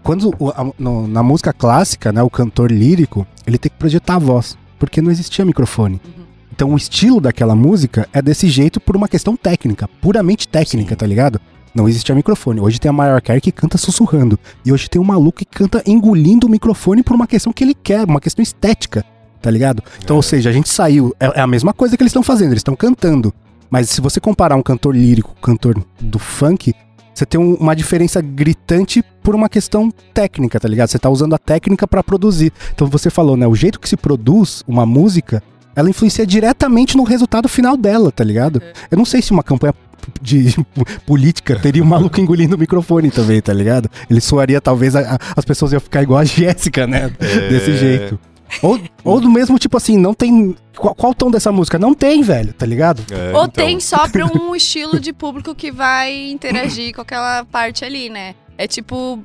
quando o- a- no- na música clássica, né, o cantor lírico, ele tem que projetar a voz, porque não existia microfone. Uhum. Então o estilo daquela música é desse jeito por uma questão técnica, puramente técnica, Sim. tá ligado? Não existia microfone. Hoje tem a Mariah Carey que canta sussurrando. E hoje tem um maluco que canta engolindo o microfone por uma questão que ele quer, uma questão estética, tá ligado? Então, É. ou seja, a gente saiu. É, é a mesma coisa que eles estão fazendo, eles estão cantando. Mas se você comparar um cantor lírico com um cantor do funk, você tem um- uma diferença gritante por uma questão técnica, tá ligado? Você tá usando a técnica pra produzir. Então você falou, né? O jeito que se produz uma música, ela influencia diretamente no resultado final dela, tá ligado? Eu não sei se uma campanha de <laughs> política teria um maluco engolindo o microfone também, tá ligado? Ele soaria, talvez, a- a- as pessoas iam ficar igual a Jéssica, né? Desse É. jeito. Ou, ou do mesmo tipo assim, não tem. Qual, qual o tom dessa música? Não tem, velho, tá ligado? É, Ou então, tem só pra um <laughs> estilo de público que vai interagir com aquela parte ali, né? É tipo.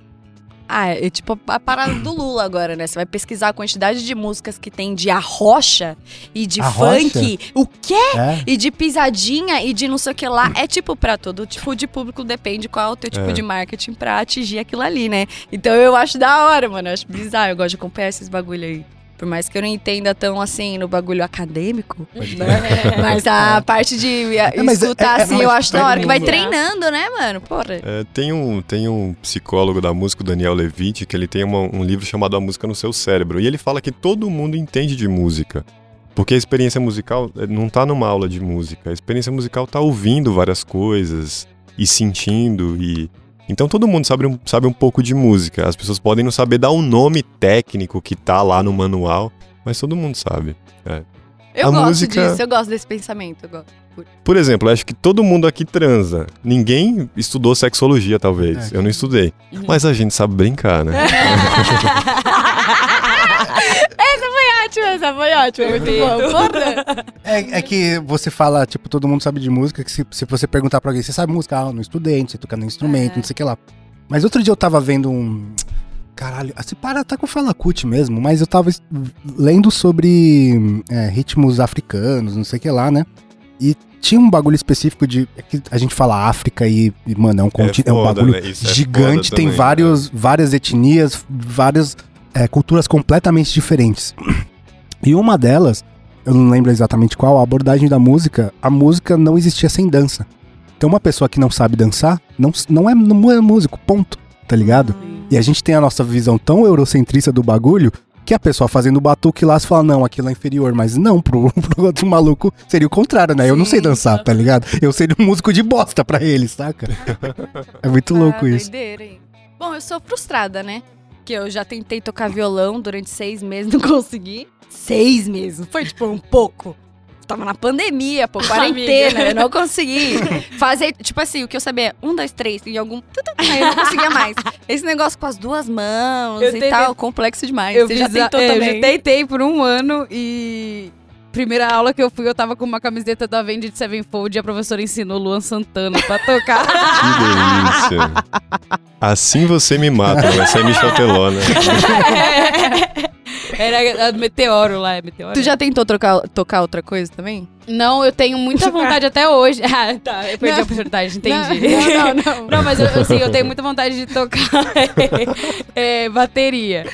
Ah, é tipo a parada do Lula agora, né? Você vai pesquisar a quantidade de músicas que tem de arrocha e de Arrocha? funk. O quê? É. E de pisadinha e de não sei o que lá. É tipo pra todo tipo de público, depende qual é o teu tipo É. de marketing pra atingir aquilo ali, né? Então eu acho da hora, mano. Eu acho bizarro. Eu gosto de acompanhar esses bagulho aí. Por mais que eu não entenda tão assim no bagulho acadêmico, né? <laughs> Mas a parte de a- É, mas é- escutar é- assim, mas eu acho da hora. Que vai treinando, né, mano? Porra. É, tem, um, tem um psicólogo da música, o Daniel Levitt, que ele tem uma- um livro chamado A Música no Seu Cérebro. E ele fala que todo mundo entende de música. Porque a experiência musical eh, não tá numa aula de música. A experiência musical tá ouvindo várias coisas e sentindo e... Então todo mundo sabe um, sabe um pouco de música. As pessoas podem não saber dar o nome técnico que tá lá no manual, mas todo mundo sabe. Eu A gosto música- disso, eu gosto desse pensamento. Gosto. Por exemplo, eu acho que todo mundo aqui transa. Ninguém estudou sexologia, talvez. É. Eu não estudei. Uhum. Mas a gente sabe brincar, né? <laughs> <laughs> essa ótima, essa foi ótima. Muito bom. Porra. É, é que você fala, tipo, todo mundo sabe de música, que se, se você perguntar pra alguém, você sabe música? Ah, eu não estudei, não sei tocar no instrumento, É. não sei o que lá. Mas outro dia eu tava vendo um. Caralho, se para, tá com fala cut mesmo, mas eu tava lendo sobre é, ritmos africanos, não sei o que lá, né? E tinha um bagulho específico de. É que a gente fala África e, e, mano, é um, conti- é um foda, bagulho né? É gigante, tem também, né? vários, várias etnias, várias é, culturas completamente diferentes. E uma delas, eu não lembro exatamente qual, a abordagem da música, a música não existia sem dança. Então uma pessoa que não sabe dançar, não, não, é, não é músico, ponto, tá ligado? E a gente tem a nossa visão tão eurocentrista do bagulho que a pessoa fazendo batuque lá se fala, não, aquilo é inferior, mas não, pro, <laughs> pro outro maluco seria o contrário, né? Eu não sei Sim, dançar, tá ligado? Eu seria um músico de bosta pra ele, saca? <laughs> É muito louco Ah, isso. doideira, hein? Bom, eu sou frustrada, né? Que eu já tentei tocar violão durante seis meses, <laughs> não consegui. Seis meses, foi tipo um pouco. Tava na pandemia, pô, quarentena, Amiga. eu não consegui <laughs> fazer, tipo assim, o que eu sabia, é um, dois, três, e algum, aí eu não conseguia mais. Esse negócio com as duas mãos Eu e tentei- tal, complexo demais. Eu Você já tentou é, também? Eu já tentei por um ano e. Primeira aula que eu fui, eu tava com uma camiseta da Avenged Sevenfold e a professora ensinou Luan Santana pra tocar. <laughs> Que delícia. Assim você me mata, vai ser Michel Teló, né? <laughs> Era a Meteoro lá, é Meteoro? Tu já tentou trocar, tocar outra coisa também? Não, eu tenho muita vontade até hoje. <laughs> Ah, tá, eu perdi Não. a oportunidade, entendi. Não, não, não. Não, <laughs> mas eu, assim, eu tenho muita vontade de tocar <laughs> é, bateria.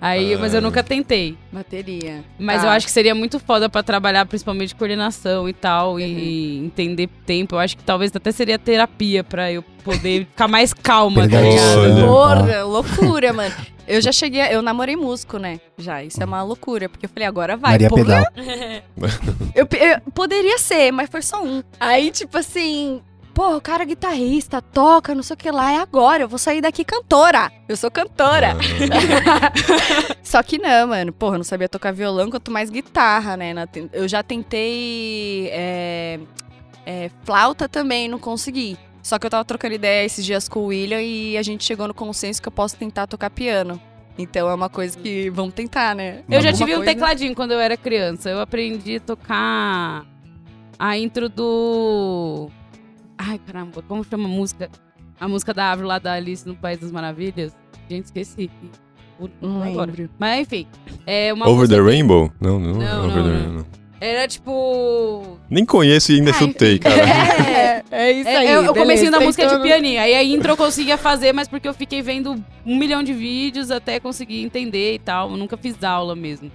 Aí, mas eu Ah. nunca tentei. Bateria. Mas Tá. eu acho que seria muito foda pra trabalhar, principalmente coordenação e tal, e entender tempo. Eu acho que talvez até seria terapia pra eu poder ficar mais calma, tá ligado? Porra, loucura, mano. Eu já cheguei, eu namorei músico, né? Já, isso é uma loucura, porque eu falei, agora vai. Maria porra. Pedal. <laughs> Eu, eu- poderia ser, mas foi só um. Aí, tipo assim, pô, o cara é guitarrista, toca, não sei o que lá, é agora, eu vou sair daqui cantora. Eu sou cantora. <laughs> Só que não, mano. Porra, eu não sabia tocar violão, quanto mais guitarra, né? Eu já tentei é, é, flauta também, não consegui. Só que eu tava trocando ideia esses dias com o William e a gente chegou no consenso que eu posso tentar tocar piano. Então é uma coisa que vamos tentar, né? Eu já tive um coisa. tecladinho quando eu era criança. Eu aprendi a tocar a intro do. Ai, caramba, como chama a música? A música da árvore lá da Alice no País das Maravilhas. Gente, esqueci. Não Agora. lembro. Mas enfim. É uma Over the música que Rainbow? Não, não. Não, Over não, the não. Era tipo. Nem conheço e ainda chutei, cara. <laughs> É, é isso É, aí. é, o comecinho da beleza, música é de então- pianinho. Aí a intro eu conseguia fazer, mas porque eu fiquei vendo um milhão de vídeos até conseguir entender e tal. Eu nunca fiz aula mesmo.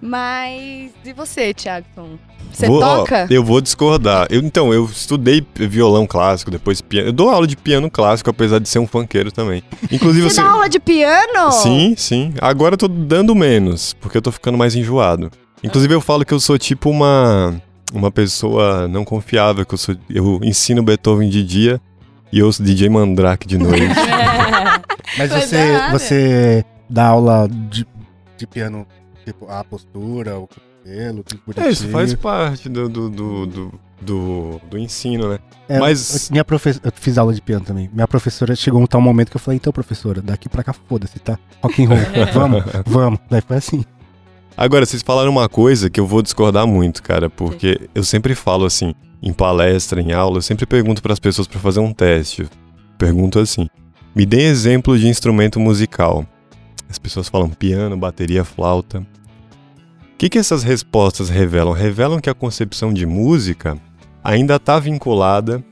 Mas e você, Thiagson? Você Vou- ó, toca? eu vou discordar. Eu, então, eu estudei violão clássico, depois piano. Eu dou aula de piano clássico, apesar de ser um funkeiro também. Inclusive, Você dá aula de piano? Sim, sim. Agora eu tô dando menos, porque eu tô ficando mais enjoado. Inclusive, eu falo que eu sou tipo uma. uma pessoa não confiável, que eu, sou, eu ensino Beethoven de dia e eu sou DJ Mandrake de noite. <laughs> Mas Mas você, é você dá aula de, de piano, tipo, a postura, o cabelo, tudo bonitinho. é, isso faz parte do, do, do, do, do- do ensino, né? É, mas- eu- Minha profe... Eu fiz aula de piano também. Minha professora chegou um tal momento que eu falei, então, professora, daqui pra cá, foda-se, tá? Rock and roll, <laughs> vamos, vamos. Daí foi assim. Agora, vocês falaram uma coisa que eu vou discordar muito, cara, porque eu sempre falo assim, em palestra, em aula, eu sempre pergunto para as pessoas para fazer um teste. Eu Pergunto assim: me dê exemplo de instrumento musical. As pessoas falam piano, bateria, flauta. O que, que essas respostas revelam? Revelam que a concepção de música ainda está vinculada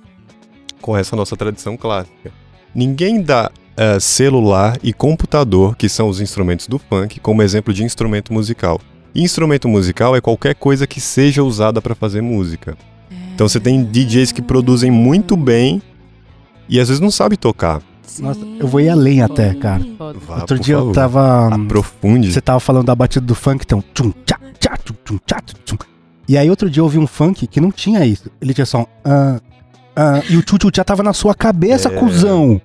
com essa nossa tradição clássica. Ninguém dá eh, celular e computador, que são os instrumentos do funk, como exemplo de instrumento musical. E instrumento musical é qualquer coisa que seja usada para fazer música. Então você tem DJs que produzem muito bem e às vezes não sabe tocar. Nossa, eu vou ir além até, cara. Vá, Outro dia eu favor. tava. Aprofunde. Você tava falando da batida do funk, então. Tchum, tchá, tchá, tchum, tchum, tchá, tchum. E aí outro dia eu ouvi um funk que não tinha isso. Ele tinha só um. ah, ah, e o tchu tchu já tava na sua cabeça, É. cuzão.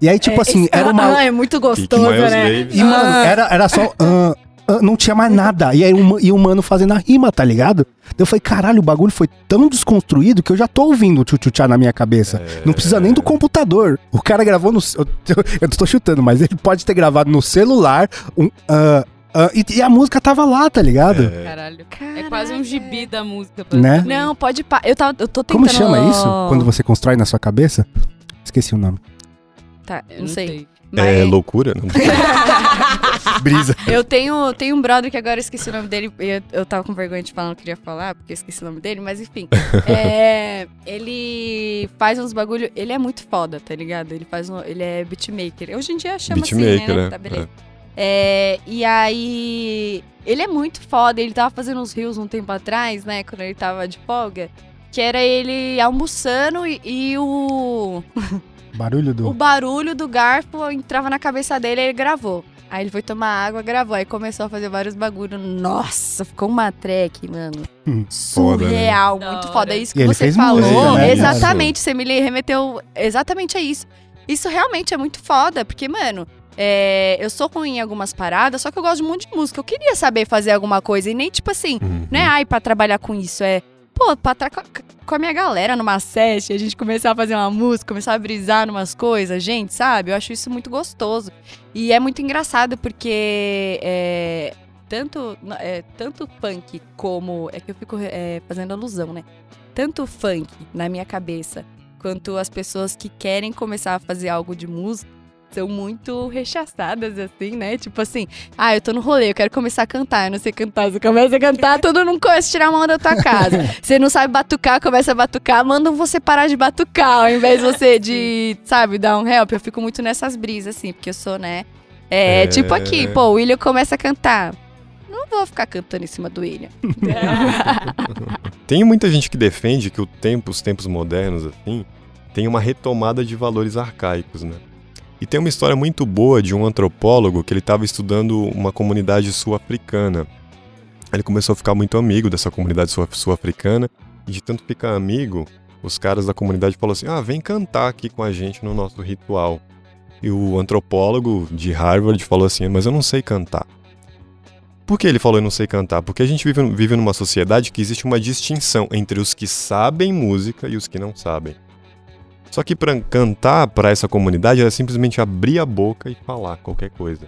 E aí, tipo É, assim, esse- era uma. Ah, é muito gostoso, né? E, mano, era, era só. <laughs> ah, ah, não tinha mais nada. E aí o, ma- e o mano fazendo a rima, tá ligado? Eu falei, caralho, o bagulho foi tão desconstruído que eu já tô ouvindo o tchu-tchu-tchá na minha cabeça. Não precisa nem do computador. O cara gravou no. Eu, <laughs> eu tô chutando, mas ele pode ter gravado no celular. Um, ah, ah, e, e a música tava lá, tá ligado? É, Caralho. É Caraca. quase um gibi da música. Né? Não, pode pa... Eu, tava, eu tô tentando... Como chama isso? Quando você constrói na sua cabeça? Esqueci o nome. Tá, Eu não sei. é Mas loucura? Não. <laughs> Brisa. eu tenho, tenho um brother que agora eu esqueci o nome dele. Eu, eu tava com vergonha de falar, não queria falar, porque eu esqueci o nome dele, mas enfim. <laughs> É, ele faz uns bagulho. Ele é muito foda, tá ligado? Ele faz um, Ele é beatmaker. Hoje em dia chama Beatmaker, assim, né? né? Tá, beleza. É, e aí. Ele é muito foda. Ele tava fazendo uns rios um tempo atrás, né? Quando ele tava de folga. Que era ele almoçando e, e o, <laughs> Barulho o do. barulho do garfo entrava na cabeça dele e ele gravou. Aí ele foi tomar água, gravou. Aí começou a fazer vários bagulho. Nossa, ficou uma track, mano. Hum, foda, né? Surreal, muito foda. É isso que você falou. música, né? Exatamente, você me remeteu exatamente a isso. Isso realmente é muito foda, porque, mano, é, eu sou ruim em algumas paradas, só que eu gosto de um monte de música. Eu queria saber fazer alguma coisa e nem, tipo assim, Uhum. não é ai pra trabalhar com isso, é pô, pra estar com, a- com a minha galera numa session, a gente começar a fazer uma música, começar a brisar numas coisas, gente, sabe? Eu acho isso muito gostoso. E é muito engraçado porque é, tanto, é, tanto funk como. É que eu fico é, fazendo alusão, né? Tanto funk na minha cabeça quanto as pessoas que querem começar a fazer algo de música são muito rechaçadas, assim, né? Tipo assim, ah, eu tô no rolê, eu quero começar a cantar, eu não sei cantar. Você começa a cantar, <laughs> todo mundo começa a tirar a mão da tua casa. <laughs> Você não sabe batucar, começa a batucar, mandam você parar de batucar, ao invés de você de, sabe, dar um help. Eu fico muito nessas brisas, assim, porque eu sou, né? É, É. tipo aqui, pô, o William começa a cantar. Não vou ficar cantando em cima do William. <laughs> Tem muita gente que defende que o tempo, os tempos modernos, assim, tem uma retomada de valores arcaicos, né? E tem uma história muito boa de um antropólogo que ele estava estudando uma comunidade sul-africana. Ele começou a ficar muito amigo dessa comunidade sul- sul-africana, e de tanto ficar amigo, os caras da comunidade falaram assim: ah, vem cantar aqui com a gente no nosso ritual. E o antropólogo de Harvard falou assim: mas eu não sei cantar. Por que ele falou eu não sei cantar? Porque a gente vive, vive numa sociedade que existe uma distinção entre os que sabem música e os que não sabem. Só que para cantar para essa comunidade era simplesmente abrir a boca e falar qualquer coisa.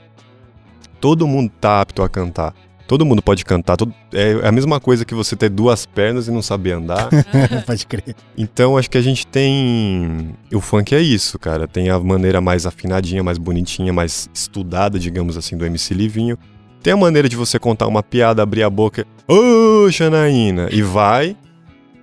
Todo mundo tá apto a cantar. Todo mundo pode cantar. todo- É a mesma coisa que você ter duas pernas e não saber andar. <laughs> Pode crer. Então acho que a gente tem. O funk é isso, cara. Tem a maneira mais afinadinha, mais bonitinha, mais estudada, digamos assim, do MC Livinho. Tem a maneira de você contar uma piada, abrir a boca. Ô, Xanaína! E vai.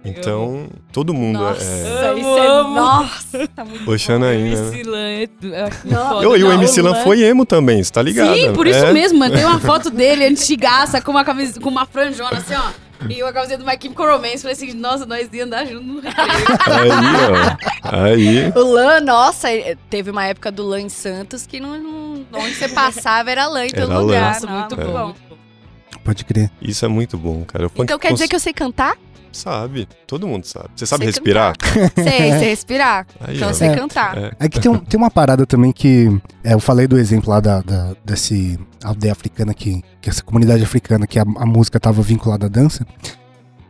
Então, todo mundo Nossa, é. Amo, isso é. Nossa, tá muito Ô, Xanaína. né? MC Lan é tu- eu acho Não. foda. Eu, e o MC Lan foi emo também, você tá ligado? Sim, por isso É. mesmo. mano. Tem uma <laughs> foto dele antigaça com uma camisa, com uma franjona assim, ó. E uma camiseta do My Chemical Romance. Falei assim, nossa, nós ia andar junto no. Aí, ó. Aí. O Lan, nossa, teve uma época do Lan em Santos que não, não- onde você passava era Lan em todo lugar. Nossa, muito muito bom. pode crer. Isso é muito bom, cara. O Então quer dizer que eu sei cantar? Sabe, todo mundo sabe. Você sabe Sei respirar? <laughs> Sei, sei respirar. <laughs> Aí, Então ó. eu sei É. cantar. É. É que tem, um- tem uma parada também que. é, eu falei do exemplo lá da, da- desse aldeia africana que, que essa comunidade africana que a, a música tava vinculada à dança.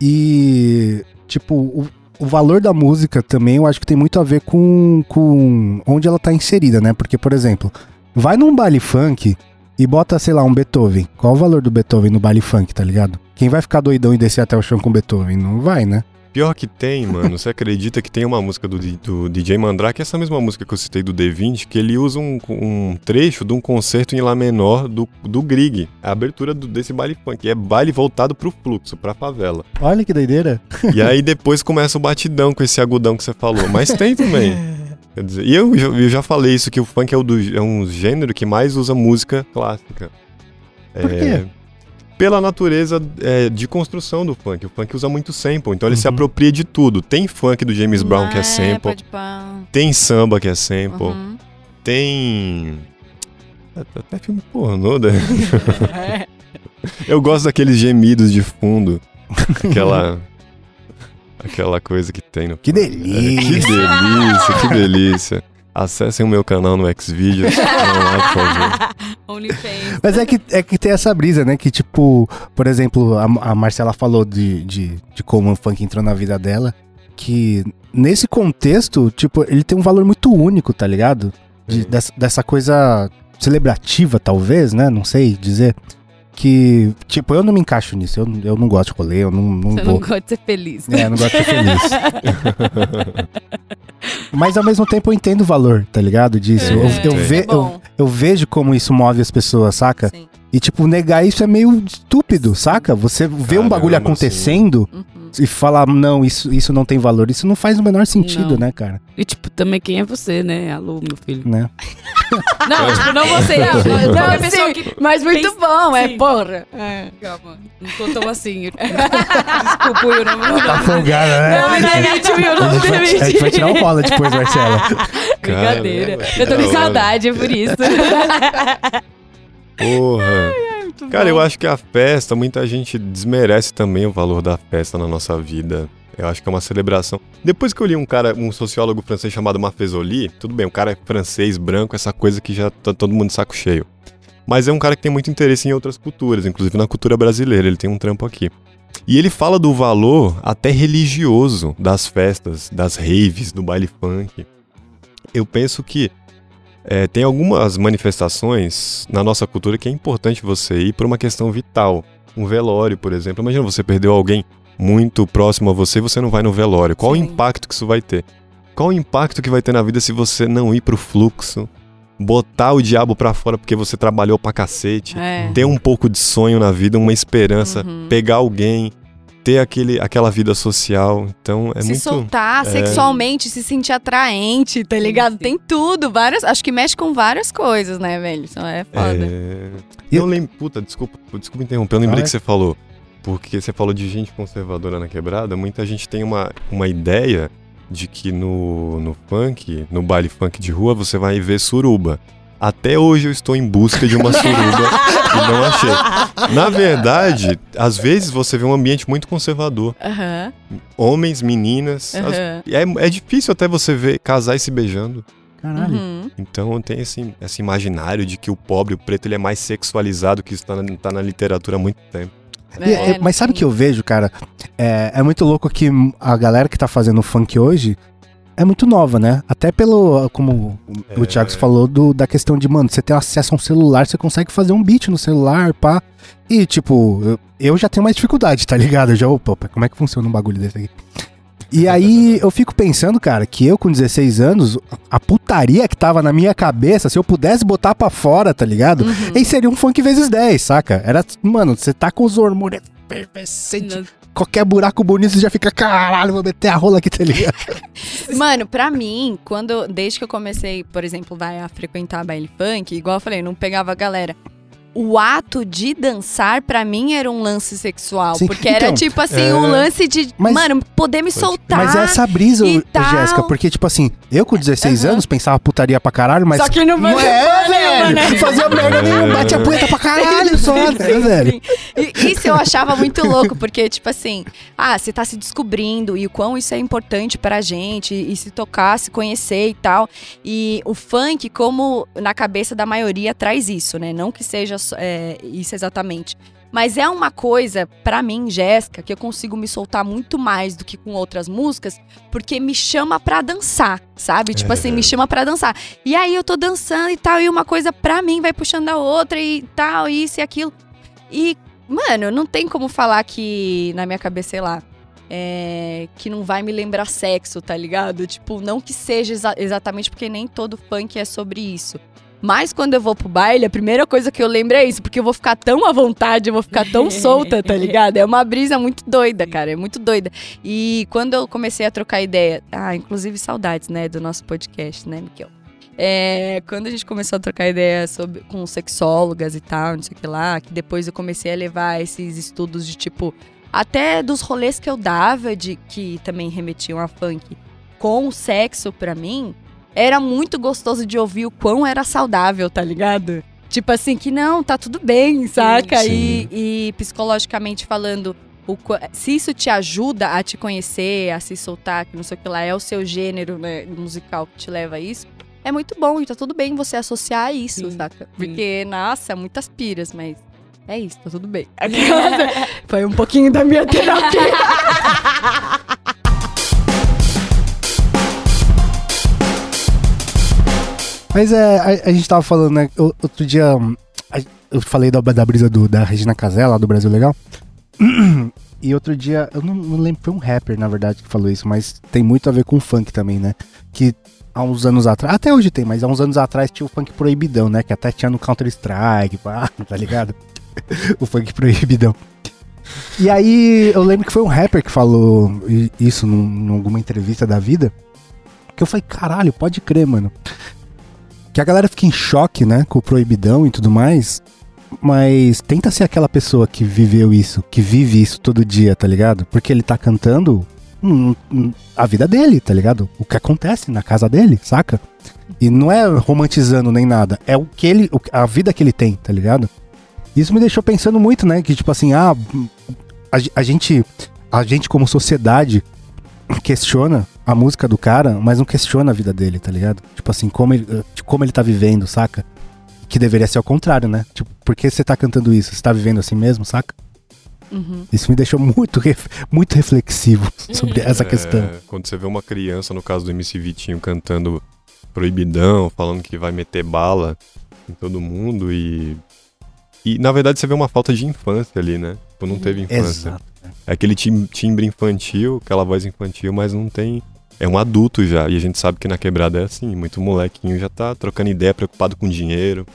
E, tipo, o, o valor da música também eu acho que tem muito a ver com, com onde ela tá inserida, né? Porque, por exemplo, vai num baile funk e bota, sei lá, um Beethoven. Qual o valor do Beethoven no baile funk, tá ligado? Quem vai ficar doidão e descer até o chão com Beethoven? Não vai, né? Pior que tem, mano. Você acredita que tem uma música do, do DJ Mandrake, essa mesma música que eu citei do D20, que ele usa um, um trecho de um concerto em Lá menor do, do Grieg, a abertura do- desse baile funk. É baile voltado pro fluxo, pra favela. Olha que doideira. E aí depois começa o batidão com esse agudão que você falou. Mas tem também. <laughs> Quer dizer, e eu, já- eu já falei isso, que o funk é, o do- é um gênero que mais usa música clássica. Por É, quê? Pela natureza é, de construção do funk. O funk usa muito sample, então ele se Uhum. apropria de tudo. Tem funk do James Brown que é sample, pode pá. tem samba que é sample, Uhum. tem. Até filme pornô, né? <laughs> Eu gosto daqueles gemidos de fundo. <laughs> Aquela. Aquela coisa que tem no. Que É, delícia. que delícia, que delícia. Acessem o meu canal no Xvideos. <laughs> Vão lá, por favor. OnlyFans. Mas é que, é que tem essa brisa, né? Que, tipo, por exemplo, a, a Marcela falou de, de, de como o funk entrou na vida dela. Que nesse contexto, tipo, ele tem um valor muito único, tá ligado? De- dessa, dessa coisa celebrativa, talvez, né? Não sei dizer. Que, tipo, eu não me encaixo nisso. Eu, eu não gosto de rolê, eu não, não Você vou. não gosta de ser feliz. É, eu não gosto de ser feliz. <laughs> Mas ao mesmo tempo eu entendo o valor, tá ligado? Disso. Eu, eu, Sim. ve- É eu, eu vejo como isso move as pessoas, saca? Sim. E, tipo, negar isso é meio estúpido, saca? Você vê um Caramba, bagulho acontecendo Uhum. E falar, não, isso, isso não tem valor. Isso não faz o menor sentido, Não. né, cara? E, tipo, também quem é você, né? Alô, meu filho. Né? <laughs> Não, tipo, não você. <laughs> Não, Não, qualquer pessoa sim, que... Mas muito Tem- bom, é sim. porra. É. Calma, não tô tão assim. <laughs> Desculpa, eu não... Não, Tá folgada, não me demite, Will, A não me vai, a demite. gente vai tirar o rola depois, Marcela. Brincadeira. Eu tô com saudade, é por isso. Porra. Cara, eu acho que a festa, muita gente desmerece também o valor da festa na nossa vida. Eu acho que é uma celebração. Depois que eu li um cara, um sociólogo francês chamado Maffesoli, tudo bem, o cara é francês, branco, essa coisa que já tá todo mundo de saco cheio. Mas é um cara que tem muito interesse em outras culturas, inclusive na cultura brasileira, ele tem um trampo aqui. E ele fala do valor até religioso das festas, das raves, do baile funk. Eu penso que é, tem algumas manifestações na nossa cultura que é importante você ir por uma questão vital. Um velório, por exemplo. Imagina você perdeu alguém muito próximo a você e você não vai no velório. Qual Sim. o impacto que isso vai ter? Qual o impacto que vai ter na vida se você não ir pro fluxo? Botar o diabo pra fora porque você trabalhou pra cacete? É. Ter um pouco de sonho na vida, uma esperança, Uhum. pegar alguém, ter aquele, aquela vida social. Então é se muito. soltar é. sexualmente, se sentir atraente, tá ligado? sim. Tem tudo, várias. Acho que mexe com várias coisas, né, velho? Isso é foda. É... Eu lembro. Puta, desculpa, desculpa interromper. Eu lembrei Ah, é? que você falou. Porque você falou de gente conservadora na quebrada. Muita gente tem uma, uma ideia de que no, no funk, no baile funk de rua, você vai ver suruba. Até hoje eu estou em busca de uma suruba <laughs> e não achei. Na verdade, às vezes você vê um ambiente muito conservador. Aham. Homens, meninas. as- aham. É, é difícil até você ver casais se beijando. Caralho. Uhum. Então tem esse, esse imaginário de que o pobre, o preto, ele é mais sexualizado, que isso tá na, tá na literatura há muito tempo. E- É, é- mas sabe o que eu vejo, cara? É, é muito louco que a galera que tá fazendo funk hoje é muito nova, né? Até pelo, como o É. Thiago falou, do, da questão de, mano, você tem acesso a um celular, você consegue fazer um beat no celular, pá. E, tipo, eu, eu já tenho mais dificuldade, tá ligado? Eu já, opa, opa, como é que funciona um bagulho desse aqui? E <laughs> aí eu fico pensando, cara, que eu com 16 anos, a putaria que tava na minha cabeça, se eu pudesse botar pra fora, tá ligado? Uhum. Aí seria um funk vezes 10, saca? Era, mano, você tá com os hormônios efervescentes, qualquer buraco bonito você já fica, caralho, vou meter a rola aqui, tá ligado? <laughs> Mano, pra mim, quando desde que eu comecei, por exemplo, vai a frequentar baile funk, igual eu falei, eu não pegava a galera. O ato de dançar, pra mim, era um lance sexual. Sim, Porque era então, tipo assim, é. um lance de, Mas- mano, poder me soltar. Mas é essa brisa, e. Jéssica, porque, tipo assim, eu com 16 Aham. anos pensava putaria pra caralho, mas. Só que não Não vai é, velho! Fazia merda nenhuma, batia punheta pra caralho, foda, é. E isso eu achava muito louco, porque, tipo assim, ah, você tá se descobrindo e o quão isso é importante pra gente, e se tocar, se conhecer e tal. E o funk, como na cabeça da maioria, traz isso, né? Não que seja é, isso exatamente. Mas é uma coisa, para mim, Jéssica, que eu consigo me soltar muito mais do que com outras músicas, porque me chama pra dançar, sabe? Tipo assim, me <laughs> chama pra dançar. E aí eu tô dançando e tal, e uma coisa pra mim vai puxando a outra e tal, isso e aquilo. E, mano, não tem como falar que na minha cabeça, sei lá, é, que não vai me lembrar sexo, tá ligado? Tipo, não que seja exa exatamente porque nem todo funk é sobre isso. Mas quando eu vou pro baile, a primeira coisa que eu lembro é isso, porque eu vou ficar tão à vontade, eu vou ficar tão solta, tá ligado? É uma brisa muito doida, cara, é muito doida. E quando eu comecei a trocar ideia, ah, inclusive saudades, né, do nosso podcast, né, Miquel? É, quando a gente começou a trocar ideia sobre, com sexólogas e tal, não sei o que lá, que depois eu comecei a levar esses estudos de tipo, até dos rolês que eu dava, de que também remetiam a funk, com o sexo pra mim, era muito gostoso de ouvir o quão era saudável, tá ligado? Tipo assim, que não, tá tudo bem, saca? E, e, psicologicamente falando, o, se isso te ajuda a te conhecer, a se soltar, que não sei o que lá, é o seu gênero né, musical que te leva a isso, é muito bom e tá tudo bem você associar isso, sim, saca? Porque, sim. nossa, muitas piras, mas é isso, tá tudo bem. <laughs> <laughs> Foi um pouquinho da minha terapia. <laughs> Mas é, a, a, gente tava falando, né? Outro dia eu falei da, da brisa do, da Regina Casé, lá do Brasil Legal. <clears throat> E outro dia, eu não, não, lembro, foi um rapper, na verdade, que falou isso, mas tem muito a ver com funk também, né? Que há uns anos atrás, até hoje tem, mas há uns anos atrás tinha o funk proibidão, né? Que até tinha no Counter-Strike, <laughs> tá ligado? <laughs> o funk proibidão. E aí, eu lembro que foi um rapper que falou isso num alguma entrevista da vida. Que eu falei, caralho, pode crer, mano que a galera fica em choque, né, com o proibidão e tudo mais, mas tenta ser aquela pessoa que viveu isso, que vive isso todo dia, tá ligado? Porque ele tá cantando hum, hum, a vida dele, tá ligado? O que acontece na casa dele, saca? E não é romantizando nem nada, é o que ele, a vida que ele tem, tá ligado? Isso me deixou pensando muito, né, que tipo assim, ah, a, a gente, a gente como sociedade questiona a música do cara, mas não questiona a vida dele, tá ligado? Tipo assim, como ele, eh, como ele tá vivendo, saca? Que deveria ser ao contrário, né? Tipo, por que você tá cantando isso? Você tá vivendo assim mesmo, saca? Uhum. Isso me deixou muito, muito reflexivo <laughs> sobre essa é, questão. Quando você vê uma criança, no caso do MC Vitinho, cantando proibidão, falando que vai meter bala em todo mundo e. E na verdade você vê uma falta de infância ali, né? Tipo, não teve infância. Exato. É aquele timbre infantil, aquela voz infantil, mas não tem. É um adulto já. E a gente sabe que na quebrada é assim. Muito molequinho já tá trocando ideia, preocupado com dinheiro.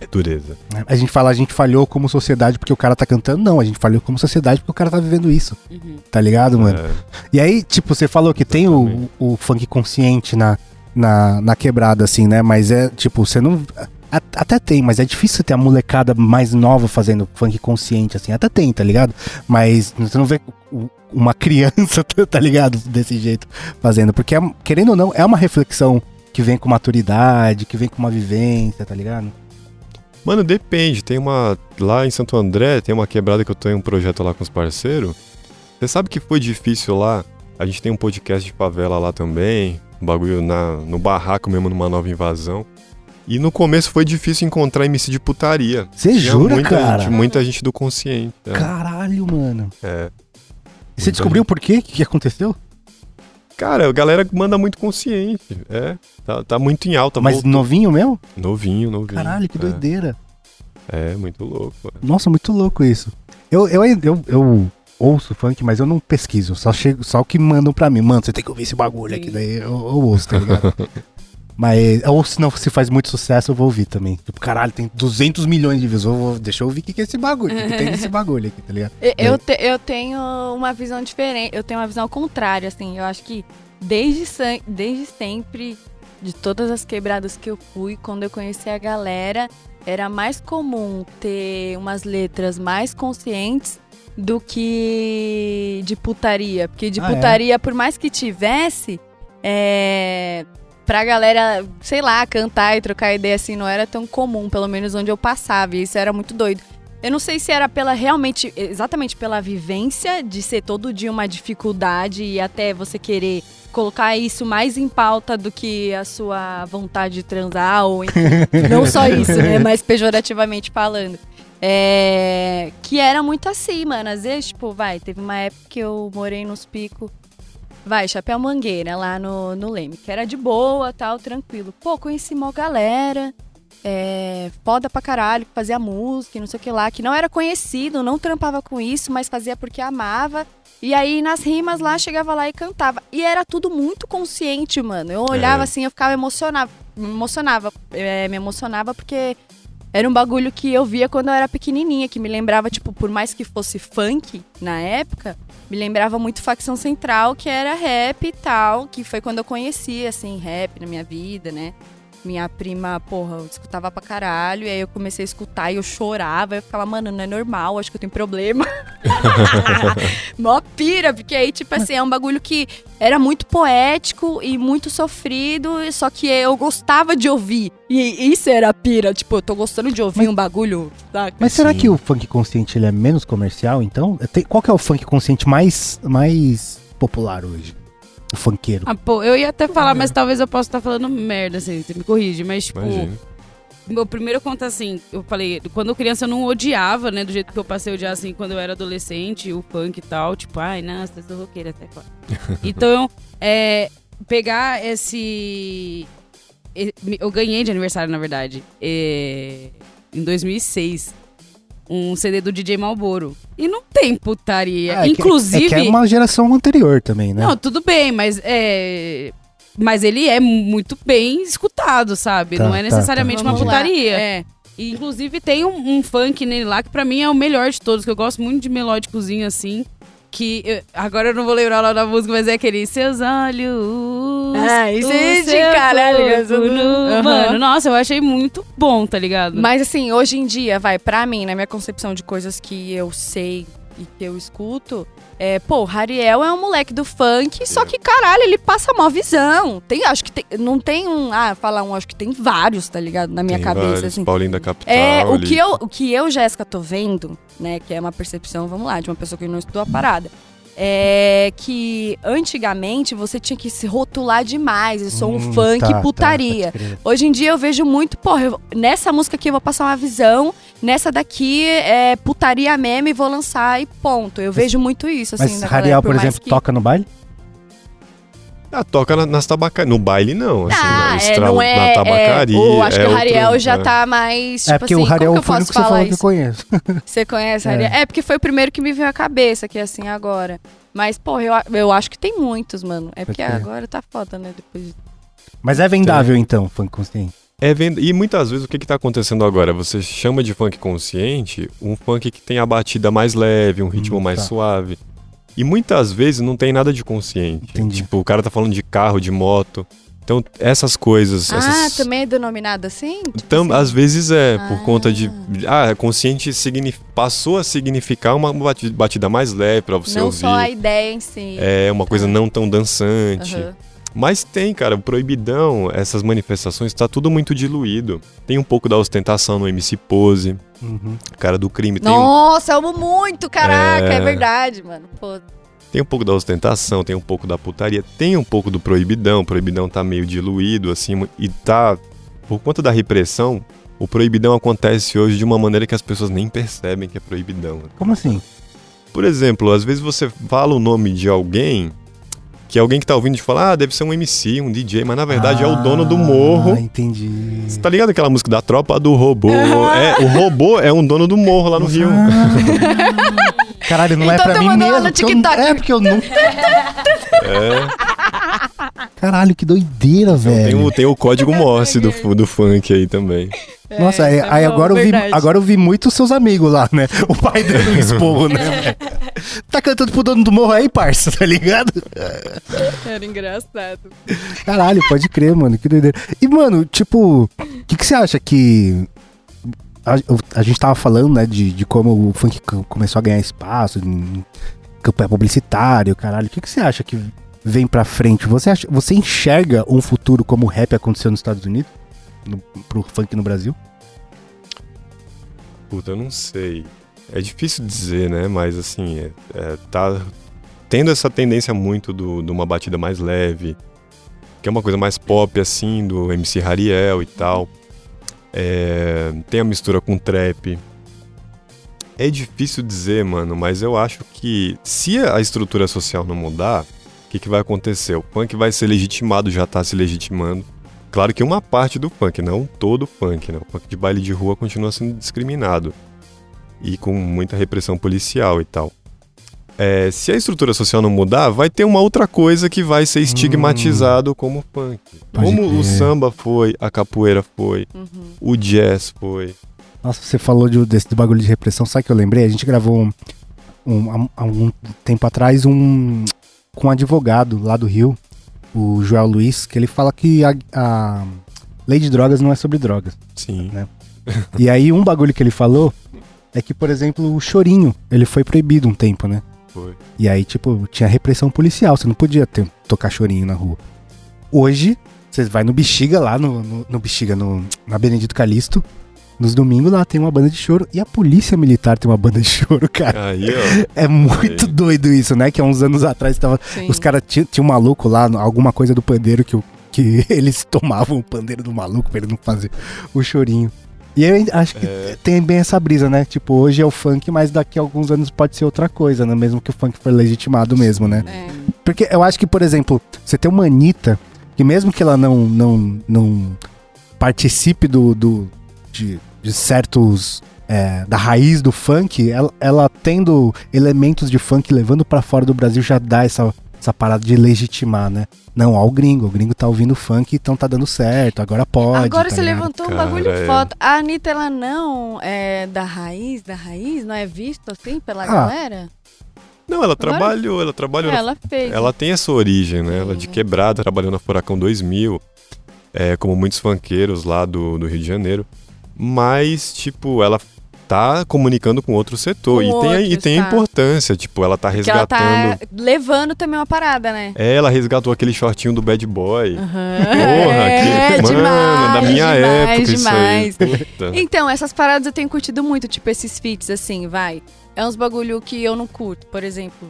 É dureza. A gente fala, a gente falhou como sociedade porque o cara tá cantando. Não, a gente falhou como sociedade porque o cara tá vivendo isso. Uhum. Tá ligado, mano? É. E aí, tipo, você falou que tem o, o funk consciente na, na, na quebrada, assim, né? Mas é, tipo, você não até tem, mas é difícil ter a molecada mais nova fazendo funk consciente, assim. Até tem, tá ligado? Mas você não vê uma <laughs> criança, tá ligado? Desse jeito fazendo. Porque, é, querendo ou não, é uma reflexão que vem com maturidade, que vem com uma vivência, tá ligado? Mano, depende. Tem uma. Lá em Santo André, tem uma quebrada que eu tenho um projeto lá com os parceiros. Você sabe que foi difícil lá? A gente tem um podcast de favela lá também. Um bagulho na, no barraco mesmo, numa nova invasão. E no começo foi difícil encontrar MC de putaria. Você jura, muita cara? Gente, muita gente do consciente. É. Caralho, mano. É. E você descobriu por quê? O que, que aconteceu? Cara, a galera manda muito consciente. É. Tá, tá muito em alta. Mas voltou. novinho mesmo? Novinho, novinho. Caralho, que é. doideira. É, muito louco. Mano. Nossa, muito louco isso. Eu, eu, eu, eu ouço funk, mas eu não pesquiso. Só, chego, só o que mandam pra mim. Mano, você tem que ouvir esse bagulho aqui. Daí eu, eu ouço, tá ligado? <laughs> Mas, ou se não se faz muito sucesso, eu vou ouvir também. Tipo, caralho, tem 200 milhões de views. Vou, deixa eu ouvir o que, que é esse bagulho. O que, que tem nesse <laughs> bagulho aqui, tá ligado? Eu, te, eu tenho uma visão diferente. Eu tenho uma visão contrária, assim. Eu acho que desde, desde sempre, de todas as quebradas que eu fui, quando eu conheci a galera, era mais comum ter umas letras mais conscientes do que de putaria. Porque de ah, é? putaria, é? por mais que tivesse, é, pra galera, sei lá, cantar e trocar ideia assim não era tão comum, pelo menos onde eu passava. E isso era muito doido. Eu não sei se era pela realmente, exatamente pela vivência de ser todo dia uma dificuldade e até você querer colocar isso mais em pauta do que a sua vontade de transar, ou enfim, <laughs> não só isso, né? Mas pejorativamente falando. É, que era muito assim, mano. Às vezes, tipo, vai, teve uma época que eu morei nos picos. Vai, Chapéu Mangueira, lá no, no Leme, que era de boa, tal, tranquilo. Pô, conheci uma galera, é, foda pra caralho, que fazia música não sei o que lá, que não era conhecido, não trampava com isso, mas fazia porque amava. E aí, nas rimas lá, chegava lá e cantava. E era tudo muito consciente, mano. Eu olhava É. assim, eu ficava emocionada. Me emocionava. é, me emocionava porque era um bagulho que eu via quando eu era pequenininha, que me lembrava, tipo, por mais que fosse funk na época, me lembrava muito Facção Central, que era rap e tal, que foi quando eu conheci, assim, rap na minha vida, né? Minha prima, porra, eu escutava pra caralho, e aí eu comecei a escutar e eu chorava, eu ficava, mano, não é normal, acho que eu tenho problema. <laughs> Mó pira, porque aí, tipo assim, é um bagulho que era muito poético e muito sofrido, só que eu gostava de ouvir. E isso era a pira, tipo, eu tô gostando de ouvir um bagulho, saca? Mas será Sim. que o funk consciente ele é menos comercial, então? Qual que é o funk consciente mais, mais popular hoje? O funkeiro. Ah, pô, eu ia até falar, mas talvez eu possa estar falando merda, assim, você me corrige. Mas, tipo, Imagina. meu primeiro conto, assim, eu falei, quando criança eu não odiava, né, do jeito que eu passei a odiar, assim, quando eu era adolescente, o punk e tal. Tipo, ai, nossa, eu sou roqueira até agora. <laughs> então, é, pegar esse... Eu ganhei de aniversário, na verdade, é, em 2006, um CD do DJ Malboro. E não tem putaria. Ah, é que- Inclusive... É que é uma geração anterior também, né? Não, tudo bem, mas é. Mas ele é muito bem escutado, sabe? Tá, não é tá, necessariamente tá. uma Vamos lá, putaria. É. E, inclusive tem um, um funk nele lá que pra mim é o melhor de todos, que eu gosto muito de melódicozinho assim. Que eu- agora eu não vou lembrar lá da música, mas é aquele Seus olhos. Ah, isso o é de caralho, Aham. Mano, nossa, eu achei muito bom, tá ligado? Mas assim, hoje em dia, vai, pra mim, na minha concepção de coisas que eu sei e que eu escuto, é, pô, o Rariel é um moleque do funk, só que, caralho, ele passa mó visão. Tem, acho que tem, não tem um, ah, falar um, acho que tem vários, tá ligado? Na minha Tem cabeça, vários, assim. Paulinho da Capital. É, o ali. que, eu, o que eu, Jéssica, tô vendo, né, que é uma percepção, vamos lá, de uma pessoa que não estudou a parada, é que antigamente você tinha que se rotular demais, eu sou um Hum, funk tá, tá, putaria. crer. Hoje em dia eu vejo muito, porra, eu- nessa música aqui eu vou passar uma visão, nessa daqui é putaria meme e vou lançar e ponto. Eu vejo muito isso, assim, Mas Rariel, por mais exemplo, que- toca no baile? Ah, toca na- nas tabacarias. No baile, não. Assim, Ah, na, é, não é, na tabacaria. é, eu acho que é o Rariel outro- já é. tá mais, tipo é porque assim, o Rariel que eu o que você falou que eu isso? conheço. <laughs> Você conhece É. Rariel? É. porque foi o primeiro que me veio à cabeça, que é assim agora. Mas, porra, eu, eu acho que tem muitos, mano. É porque crer. agora tá foda, né? Depois de... Mas é vendável, então, funk consciente. É venda- E muitas vezes o que está acontecendo agora? Você chama de funk consciente um funk que tem a batida mais leve, um ritmo Hum, mais tá. suave. E muitas vezes não tem nada de consciente. Entendi. Tipo, o cara tá falando de carro, de moto. Então, essas coisas. Ah, essas... também é denominado assim? Tipo Tam- assim? Às vezes é, por Ah. conta de. Ah, consciente signif- passou a significar uma bati- batida mais leve pra você Não ouvir. só a ideia em si. É uma coisa não tão dançante. Aham. Mas tem, cara, o proibidão, essas manifestações, tá tudo muito diluído. Tem um pouco da ostentação no MC Pose, Uhum. cara do crime. Tem um, Nossa, eu amo muito, caraca, é, É. verdade, mano. Pô, tem um pouco da ostentação, tem um pouco da putaria, tem um pouco do proibidão. O proibidão tá meio diluído, assim, e tá. Por conta da repressão, o proibidão acontece hoje de uma maneira que as pessoas nem percebem que é proibidão. Como assim? Por exemplo, às vezes você fala o nome de alguém. Que alguém que tá ouvindo te fala, ah, deve ser um MC, um DJ, mas na verdade é o dono do morro. Ah, entendi. Você tá ligado aquela música da tropa do robô? É, o robô é um dono do morro lá no Rio. Ah. <laughs> Caralho, não é Então pra tá mim mesmo. no porque eu é, porque eu não... <laughs> É, Caralho, que doideira, tem, velho. o, tem o código Morse do, do funk aí também. Nossa, aí, é aí bom, agora, eu vi, agora eu vi muito os seus amigos lá, né? O pai dando um esporro, né? <laughs> tá cantando pro dono do morro aí, parça, tá ligado? Era engraçado. Caralho, pode crer, mano, que doideira. E, mano, tipo, o que, que você acha que. A, a gente tava falando, né, de, de como o funk co- começou a ganhar espaço campanha publicitária, caralho. O que, que você acha que vem pra frente, você, acha, você enxerga um futuro como o rap aconteceu nos Estados Unidos? No, pro funk no Brasil? Puta, eu não sei. É difícil dizer, né? Mas assim, é, é, tá tendo essa tendência muito do, de uma batida mais leve, que é uma coisa mais pop, assim, do MC Hariel e tal. É, tem a mistura com trap. É difícil dizer, mano, mas eu acho que se a estrutura social não mudar, que, que vai acontecer? O funk vai ser legitimado, já tá se legitimando. Claro que uma parte do funk, não todo o funk, né? O funk de baile de rua continua sendo discriminado. E com muita repressão policial e tal. É, se a estrutura social não mudar, vai ter uma outra coisa que vai ser estigmatizado como funk. Pode como crer. o samba foi, a capoeira foi, Uhum. o jazz foi. Nossa, você falou de, desse do bagulho de repressão, sabe o que eu lembrei? A gente gravou um, um- há- há algum tempo atrás um com um advogado lá do Rio, o Joel Luiz, que ele fala que a, a lei de drogas não é sobre drogas. Sim. E aí um bagulho que ele falou é que, por exemplo, o chorinho, ele foi proibido um tempo, né? Foi. E aí, tipo, tinha repressão policial, você não podia ter, tocar chorinho na rua. Hoje, você vai no Bexiga lá, no, no, no Bexiga, no, na Benedito Calixto, nos domingos lá tem uma banda de choro e a polícia militar tem uma banda de choro, cara. Aí, ó. É muito Aí. doido isso, né? Que há uns anos atrás tava, Sim. os caras tinham tinha um maluco lá, alguma coisa do pandeiro que, que <laughs> eles tomavam o pandeiro do maluco pra ele não fazer o chorinho. E eu acho que É. tem bem essa brisa, né? Tipo, hoje é o funk, mas daqui a alguns anos pode ser outra coisa, né? Mesmo que o funk for legitimado mesmo, né? É. Porque eu acho que, por exemplo, você tem uma Anitta, que mesmo que ela não, não, não participe do, do, de, de certos. é, da raiz do funk, ela, ela tendo elementos de funk levando pra fora do Brasil já dá essa, essa parada de legitimar, né? Não, ó, o gringo, o gringo tá ouvindo funk, então tá dando certo, agora pode. Agora tá você ligado? levantou um bagulho é. foda. A Anitta, ela não é da raiz, da raiz? Não é visto assim pela Ah. galera? Não, ela trabalhou, ela trabalhou. Ela fez. Ela tem essa origem, né? Ela de Sim. quebrada, trabalhou na Furacão 2000, é, como muitos funkeiros lá do, do Rio de Janeiro. Mas, tipo, ela tá comunicando com outro setor. Com e, tem, a- e outros, tem tá. importância, tipo, ela tá que ela resgatando. tá levando também uma parada, né? É, ela resgatou aquele shortinho do Bad Boy. Porra, que, mano, da minha época demais. aí. Puta. Então, essas paradas eu tenho curtido muito, tipo, esses feats, assim, vai. É uns bagulho que eu não curto. Por exemplo,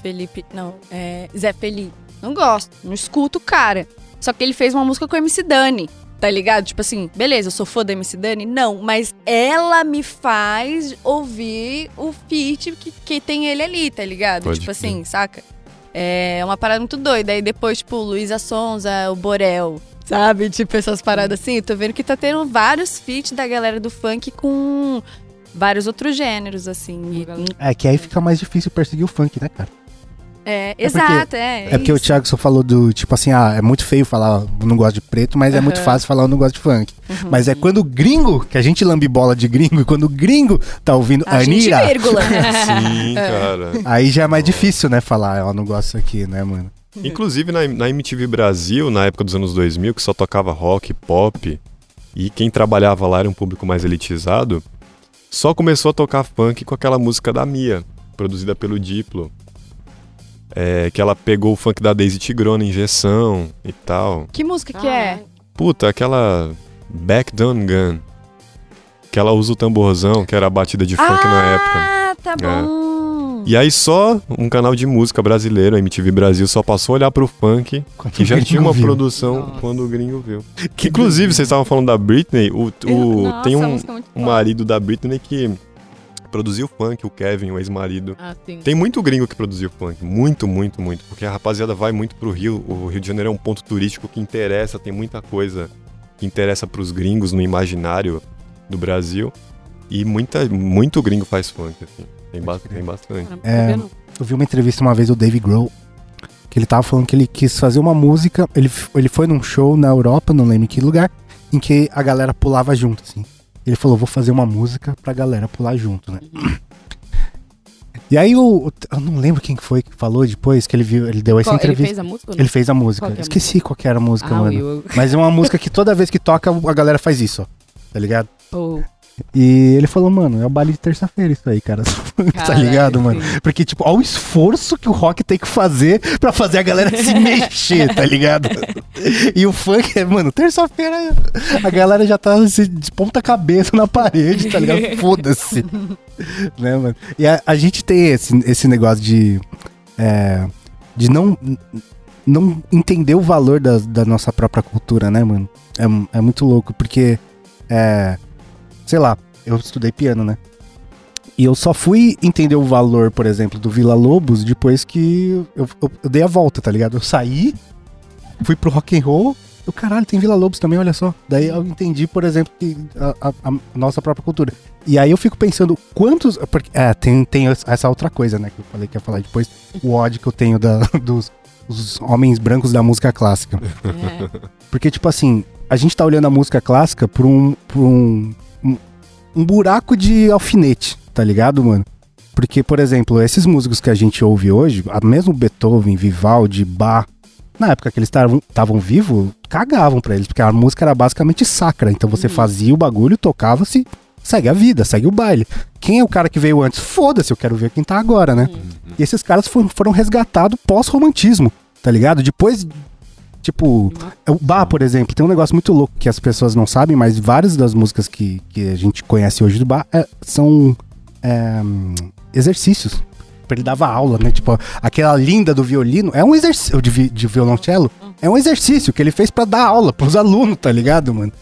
Felipe. Não, é. Zé Felipe. Não gosto, não escuto o cara. Só que ele fez uma música com o MC Dani. Tá ligado? Tipo assim, beleza, eu sou fã da MC Dani? Não, mas ela me faz ouvir o feat que, que tem ele ali, tá ligado? Pode tipo assim, saca? É uma parada muito doida. Aí depois, tipo, Luísa Sonza, o Borel, sabe? Tipo, essas paradas assim. Eu tô vendo que tá tendo vários feats da galera do funk com vários outros gêneros, assim. É que aí fica mais difícil perseguir o funk, né, cara? É, porque- exato, é. É porque o. Thiago só falou do, tipo assim, ah, é muito feio falar eu não gosto de preto, mas é muito fácil falar eu não gosto de funk. Uhum. Mas é quando o gringo, que a gente lambe bola de gringo, e quando o gringo tá ouvindo A gente Anira, vírgula. <laughs> Sim, cara. aí já é mais difícil, né, falar, eu não gosto disso aqui, né, mano? Inclusive na, na MTV Brasil, na época dos anos 2000, que só tocava rock, pop, e quem trabalhava lá era um público mais elitizado, só começou a tocar funk com aquela música da Mia, produzida pelo Diplo. É, que ela pegou o funk da Daisy Tigrona, injeção e tal. que música que é? Puta, aquela Back Down Gun. Que ela usa o tamborzão, que era a batida de funk na época. Ah, tá É. bom. E aí só um canal de música brasileiro, a MTV Brasil, só passou a olhar pro funk que já tinha uma produção Nossa. quando o gringo viu. Que, inclusive, vocês estavam falando da Britney, o, o- Nossa, tem um, é um marido da Britney que produziu funk, o Kevin, o ex-marido. Ah, sim. Tem muito gringo que produziu funk, muito, muito, muito, porque a rapaziada vai muito pro Rio, o Rio de Janeiro é um ponto turístico que interessa, tem muita coisa que interessa pros gringos no imaginário do Brasil, e muita, muito gringo faz funk, assim, tem, ba- tem bastante. Caramba, É. Eu vi uma entrevista uma vez do Dave Grohl, que ele tava falando que ele quis fazer uma música, ele, ele foi num show na Europa, não lembro em que lugar, em que a galera pulava junto, assim. Ele falou, vou fazer uma música pra galera pular junto, né? E aí o. Eu não lembro quem que foi que falou depois que ele viu, ele deu essa Qual- ele entrevista. fez a música? Ele fez a música. Qual é Esqueci qual que era a música, Ah, mano. Will. Mas é uma <laughs> música que toda vez que toca, a galera faz isso, ó. Tá ligado? Oh. E ele falou, mano, é o baile de terça-feira isso aí, cara. <laughs> tá ligado, mano? Porque, tipo, olha o esforço que o rock tem que fazer pra fazer a galera se <laughs> mexer, tá ligado? E o funk é, mano, terça-feira a galera já tá se de ponta cabeça na parede, tá ligado? <laughs> Foda-se. né, mano? E a, a gente tem esse, esse negócio de. é, de não. Não entender o valor da, da nossa própria cultura, né, mano? É, é muito louco, porque. É, sei lá, eu estudei piano, né? E eu só fui entender o valor, por exemplo, do Vila Lobos depois que eu, eu- eu dei a volta, tá ligado? Eu saí, fui pro rock and roll, eu, caralho, tem Vila Lobos também, olha só. Daí eu entendi, por exemplo, que a, a- a nossa própria cultura. E aí eu fico pensando quantos. Porque, é, tem, tem essa outra coisa, né? Que eu falei que ia falar depois. O ódio que eu tenho da- <laughs> dos os homens brancos da música clássica. É. Porque, tipo assim, a gente tá olhando a música clássica por um. Por um, um, buraco de alfinete, tá ligado, mano? Porque, por exemplo, esses músicos que a gente ouve hoje, mesmo Beethoven, Vivaldi, Bach, na época que eles estavam vivos, cagavam pra eles, porque a música era basicamente sacra. Então você fazia o bagulho, tocava-se, segue a vida, segue o baile. Quem é o cara que veio antes? Foda-se, eu quero ver quem tá agora, né? E esses caras foram, foram resgatados pós-romantismo, tá ligado? Depois, tipo, o Bach, por exemplo, tem um negócio muito louco que as pessoas não sabem, mas várias das músicas que, que a gente conhece hoje do Bach é, são é, exercícios. Ele dava aula, né? Tipo, aquela linda do violino é um exercício de, de violoncelo. É um exercício que ele fez pra dar aula pros alunos, tá ligado, mano?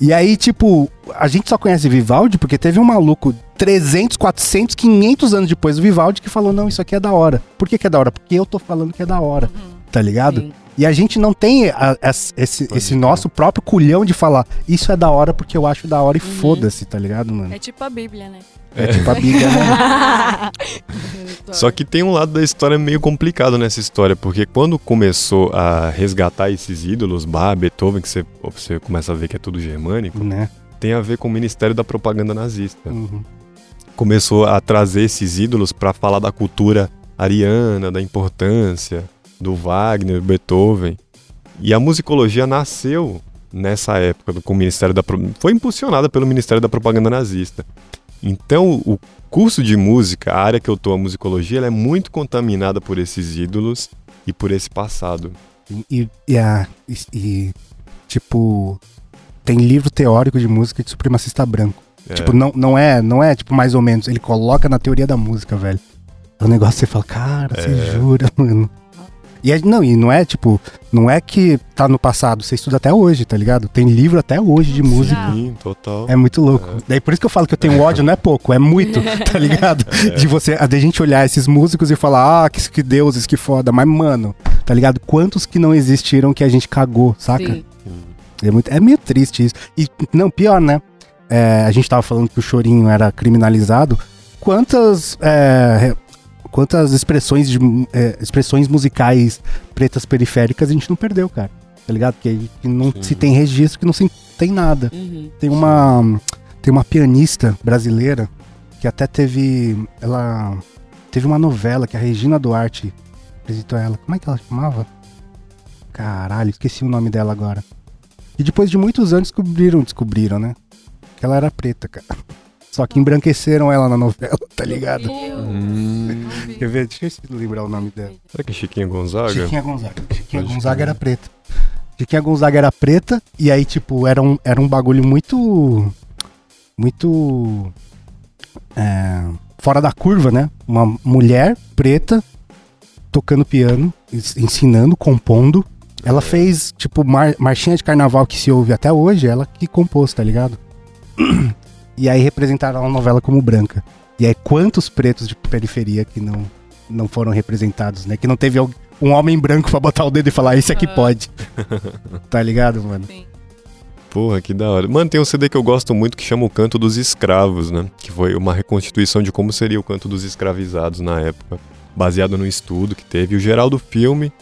E aí, tipo, a gente só conhece Vivaldi porque teve um maluco 300, 400, 500 anos depois do Vivaldi que falou: não, isso aqui é da hora. Por que, que é da hora? Porque eu tô falando que é da hora, tá ligado? Sim. E a gente não tem a- as- esse, esse nosso próprio culhão de falar: isso é da hora porque eu acho da hora e foda-se, tá ligado, mano? É tipo a Bíblia, né? É tipo a Bíblia, né? <laughs> Só que tem um lado da história meio complicado nessa história, porque quando começou a resgatar esses ídolos, Bach, Beethoven, que você, você começa a ver que é tudo germânico, né? tem a ver com o Ministério da Propaganda Nazista. Uhum. Começou a trazer esses ídolos para falar da cultura ariana, da importância do Wagner, Beethoven. E a musicologia nasceu nessa época com o Ministério da foi impulsionada pelo Ministério da Propaganda Nazista. Então, o curso de música, a área que eu tô, a musicologia, ela é muito contaminada por esses ídolos e por esse passado. E, e, a- e- e, tipo, tem livro teórico de música de supremacista branco. É. Tipo, não, não é, não é tipo mais ou menos, ele coloca na teoria da música, velho. É um negócio que você fala, cara, você É. jura, <laughs> mano. E é- não, e não é tipo, não é que tá no passado, você estuda até hoje, tá ligado? Tem livro até hoje de música. Sim, total. É muito louco. Daí por isso que eu falo que eu tenho ódio, não é pouco, é muito, <laughs> tá ligado? De você, a de gente olhar esses músicos e falar, ah, que, que deuses, que foda. Mas, mano, tá ligado? Quantos que não existiram que a gente cagou, saca? Sim. É, muito, é meio triste isso. E, não, pior, né? É, a gente tava falando que o chorinho era criminalizado. Quantas. é, quantas expressões, de, é, expressões musicais pretas periféricas a gente não perdeu, cara? Tá ligado? Que, que não Sim. se tem registro, que não se tem nada. Uhum. Tem uma. Tem uma pianista brasileira que até teve. Ela. Teve uma novela que a Regina Duarte apresentou ela. Como é que ela chamava? Caralho, esqueci o nome dela agora. E depois de muitos anos descobriram, descobriram, né? Que ela era preta, cara. Só que embranqueceram ela na novela, tá ligado? Hum, Quer ver? Deixa eu lembrar o nome dela. será que é Chiquinha Gonzaga? Chiquinha Gonzaga. Chiquinha Pode Gonzaga era preta. Chiquinha Gonzaga era preta, e aí, tipo, era um, era um bagulho muito. Muito. é, fora da curva, né? Uma mulher preta tocando piano, ens- ensinando, compondo. Ela fez, tipo, mar- marchinha de carnaval que se ouve até hoje, ela que compôs, tá ligado? E aí representaram a novela como branca. E aí, quantos pretos de periferia que não, não foram representados, né? Que não teve um homem branco pra botar o dedo e falar, esse aqui Ah. pode. <laughs> tá ligado, mano? Sim. Porra, que da hora. Mano, tem um CD que eu gosto muito que chama O Canto dos Escravos, né? Que foi uma reconstituição de como seria o canto dos escravizados na época, baseado no estudo que teve. E o geral do filme,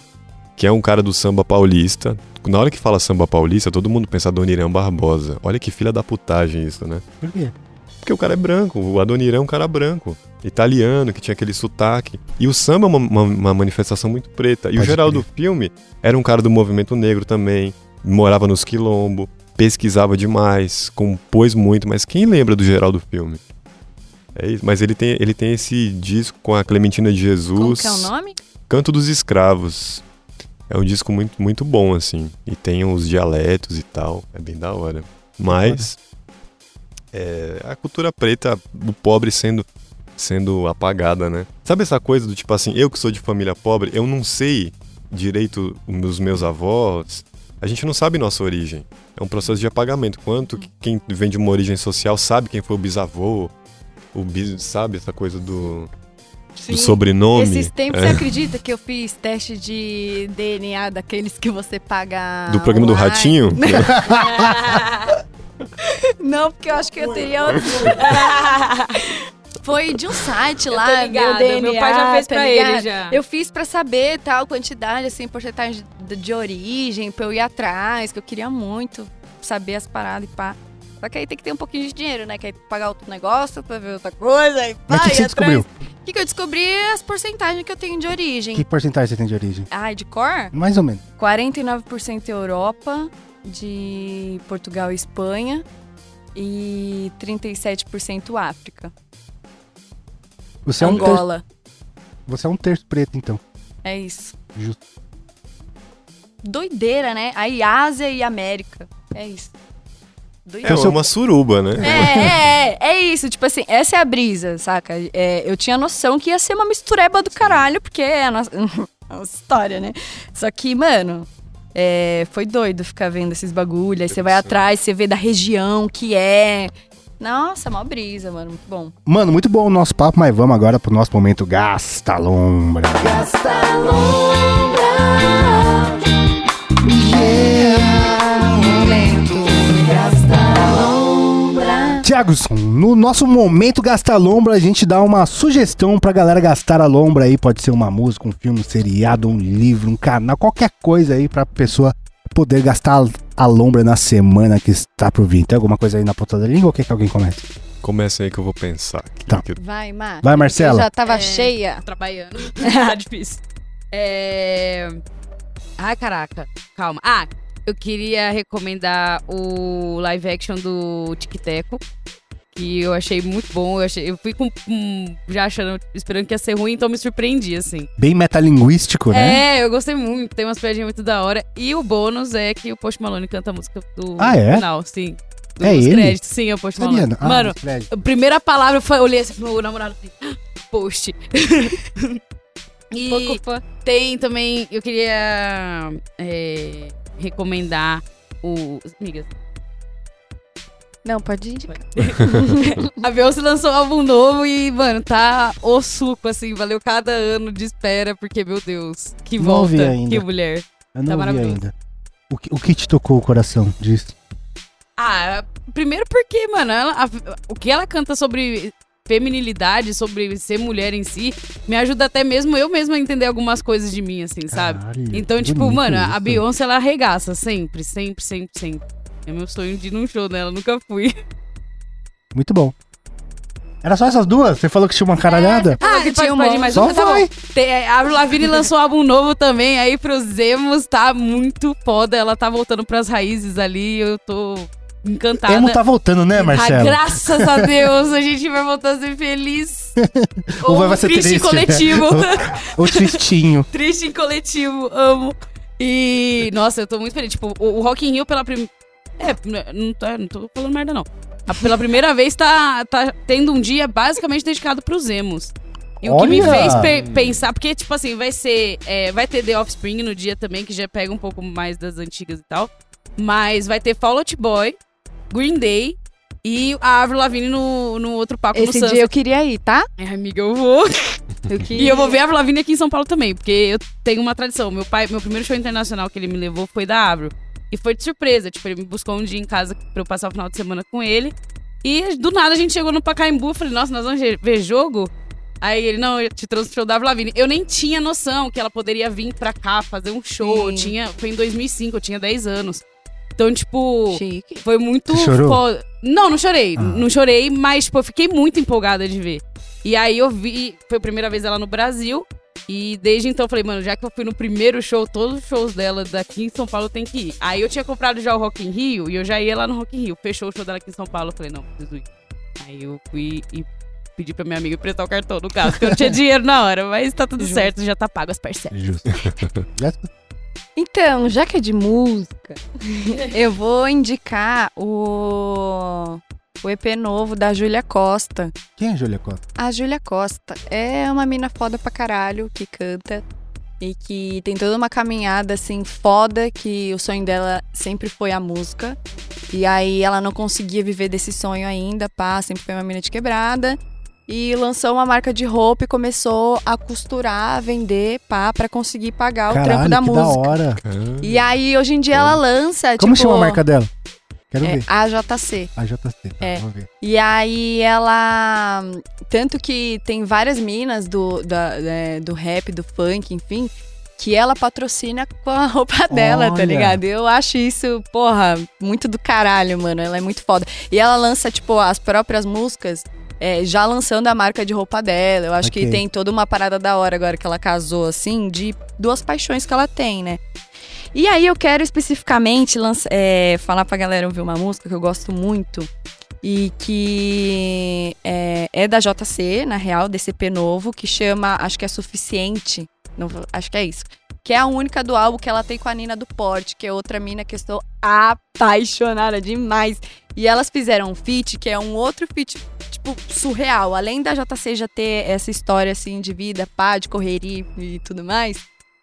que é um cara do samba paulista. Na hora que fala samba paulista, todo mundo pensa Adoniran Barbosa. Olha que filha da putagem isso, né? Por quê? Porque o cara é branco, o Adoniran é um cara branco, italiano, que tinha aquele sotaque. E o samba é uma, uma- uma manifestação muito preta. E o Pode geral crer. do filme era um cara do movimento negro também, morava nos quilombo. pesquisava demais, compôs muito, mas quem lembra do geral do filme? É isso, mas ele tem, ele tem esse disco com a Clementina de Como Jesus. que é o nome? Canto dos Escravos. É um disco muito, muito bom, assim. E tem os dialetos e tal. É bem da hora. Mas é, a cultura preta, o pobre sendo, sendo apagada, né? Sabe essa coisa do tipo assim, eu que sou de família pobre, eu não sei direito os meus avós. A gente não sabe nossa origem. É um processo de apagamento. Quanto que quem vem de uma origem social sabe quem foi o bisavô, o bis, sabe essa coisa do, do sobrenome. Esses tempos, É. você acredita que eu fiz teste de DNA daqueles que você paga. Do programa do online? Ratinho? <laughs> Não, porque eu acho que eu teria. Foi de um site Eu tô lá, ligada, meu meu DNA, pai já fez tá pra ligado? ele já. Eu fiz pra saber tal quantidade, assim, porcentagem de, de origem, pra eu ir atrás, que eu queria muito saber as paradas e pá. Só que aí tem que ter um pouquinho de dinheiro, né? Que aí que pagar outro negócio pra ver outra coisa. Aí, Mas o pá, que, que você ir atrás. descobriu? O que, que eu descobri? As porcentagens que eu tenho de origem. Que porcentagem você tem de origem? Ai, de cor? Mais ou menos. 49% Europa, de Portugal e Espanha e 37% África. Você é, um terço, Angola. você é um terço preto, então. É isso. Justo. Doideira, né? Aí Ásia e América. É isso. É Doideira. uma suruba, né? É, é, é, é isso. Tipo assim, essa é a brisa, saca? É, eu tinha noção que ia ser uma mistureba do caralho, porque é a nossa, <laughs> história, né? Só que, mano, é, foi doido ficar vendo esses bagulho. Aí você vai atrás, você vê da região que é. Nossa, mó brisa, mano. Muito bom. Mano, muito bom o nosso papo, mas vamos agora pro nosso momento Gasta Lombra. Tiagos, no nosso momento Gasta Lombra, a gente dá uma sugestão pra galera gastar a lombra aí. Pode ser uma música, um filme, um seriado, um livro, um canal, qualquer coisa aí pra pessoa poder gastar a lombra na semana que está por vir. Tem alguma coisa aí na ponta da língua ou quer que alguém comece? Começa aí que eu vou pensar. Tá. que eu- Vai, Mar. Vai, Marcela. Eu já tava É. cheia. trabalhando. <laughs> tá difícil. É... Ai, caraca. Calma. Ah, eu queria recomendar o live action do Tic Teco. Que eu achei muito bom. Eu, achei, eu fui com, com- já achando, esperando que ia ser ruim, então me surpreendi, assim. Bem metalinguístico, né? É, eu gostei muito. Tem umas piadinhas muito da hora. E o bônus é que o Post Malone canta a música do Ah, é? final, sim. É Dos ele? créditos, sim, é o Post Sabia? Malone. Ah, Mano, a primeira palavra foi, eu olhei assim pro meu namorado <gasps> <laughs> e "Ah, post. e Pouco tem também, eu queria é, recomendar o. Amigas, Não, pode indicar. <laughs> a Beyoncé lançou um álbum novo e, mano, tá o suco, assim, valeu cada ano de espera, porque, meu Deus, que Não ouvi volta, ainda. que mulher. Eu não tá ainda. O que, o que te tocou o coração disso? Ah, primeiro porque, mano, ela- a- o que ela canta sobre feminilidade, sobre ser mulher em si, me ajuda até mesmo eu mesma a entender algumas coisas de mim, assim, sabe? Caralho, Então, tipo, mano, a isso. Beyoncé, ela arregaça sempre, sempre, sempre, sempre. É meu sonho de ir num show dela, nunca fui. Muito bom. Era só essas duas? Você falou que tinha uma caralhada? Ah, que tinha tinha um mais, Só uma, tá. Tem- é, a Avril Lavigne lançou um álbum novo também, aí pros emos tá muito foda. Ela tá voltando pras raízes ali, eu tô encantada. Emo tá voltando, né, Ah, Marcelo? graças a <laughs> Deus, a gente vai voltar a ser feliz. Ou vai ser triste em triste, né? coletivo. O tristinho. <laughs> triste em coletivo, amo. E, nossa, eu tô muito feliz. Tipo, o, o Rock in Rio pela primeira... É, não, tá, não tô falando merda, não. Pela primeira vez tá, tá tendo um dia basicamente dedicado pros emos. E o que me Olha! fez pe- pensar, porque, tipo assim, vai ser. é, vai ter The Offspring no dia também, que já pega um pouco mais das antigas e tal. Mas vai ter Fall Out Boy, Green Day e a Avril Lavigne no, no outro papo no Esse Sunset. dia eu queria ir, tá? Ai, amiga, eu vou. <laughs> Eu queria. E eu vou ver a Avril Lavigne aqui em São Paulo também, porque eu tenho uma tradição. Meu pai, meu primeiro show internacional que ele me levou foi da Avril. E foi de surpresa, tipo, ele me buscou um dia em casa pra eu passar o final de semana com ele. E do nada a gente chegou no Pacaembu, eu falei, nossa, nós vamos ver jogo? Aí ele, não, eu te trouxe o show da Avril Lavigne. Eu nem tinha noção que ela poderia vir pra cá fazer um show. Eu tinha, foi em 2005, eu tinha 10 anos. Então, tipo, Chique. foi muito Você chorou? foda. Não, não chorei. Ah. Não chorei, mas, tipo, eu fiquei muito empolgada de ver. E aí eu vi, foi a primeira vez ela no Brasil. E desde então eu falei, mano, já que eu fui no primeiro show, todos os shows dela daqui em São Paulo tem que ir. Aí eu tinha comprado já o Rock in Rio e eu já ia lá no Rock in Rio. Fechou o show dela aqui em São Paulo, eu falei, não, preciso ir. Aí eu fui e pedi pra minha amiga emprestar o cartão no caso, porque eu não tinha <laughs> dinheiro na hora, mas tá tudo Justo. certo, já tá pago as parcelas. Justo. <laughs> Então, já que é de música, <laughs> eu vou indicar o, o EP novo da Júlia Costa. Quem é Júlia Costa? A Júlia Costa é uma mina foda pra caralho que canta e que tem toda uma caminhada assim foda que o sonho dela sempre foi a música. E aí ela não conseguia viver desse sonho ainda, pá, sempre foi uma mina de quebrada. E lançou uma marca de roupa e começou a costurar, a vender, pá, pra conseguir pagar o trampo Caralho, da que música. da hora. Caramba. E aí, hoje em dia, ela lança, Como tipo... chama a marca dela? Quero é, ver. AJC. A JC, tá, É. vamos ver. E aí ela. Tanto que tem várias minas do, da- é, do rap, do funk, enfim, que ela patrocina com a roupa <laughs> dela, tá Olha. ligado? Eu acho isso, porra, muito do caralho, mano. Ela é muito foda. E ela lança, tipo, as próprias músicas. É, já lançando a marca de roupa dela. Eu acho Ok. que tem toda uma parada da hora agora que ela casou, assim, de duas paixões que ela tem, né? E aí eu quero especificamente lança- é, falar pra galera ouvir uma música que eu gosto muito e que é, é da JC, na real, EP novo, que chama, acho que é Suficiente, não acho que é isso. Que é a única do álbum que ela tem com a Nina do Porte, que é outra mina que eu estou apaixonada demais. E elas fizeram um feat, que é um outro feat, tipo, surreal. Além da JC já ter essa história, assim, de vida, pá, de correria e tudo mais.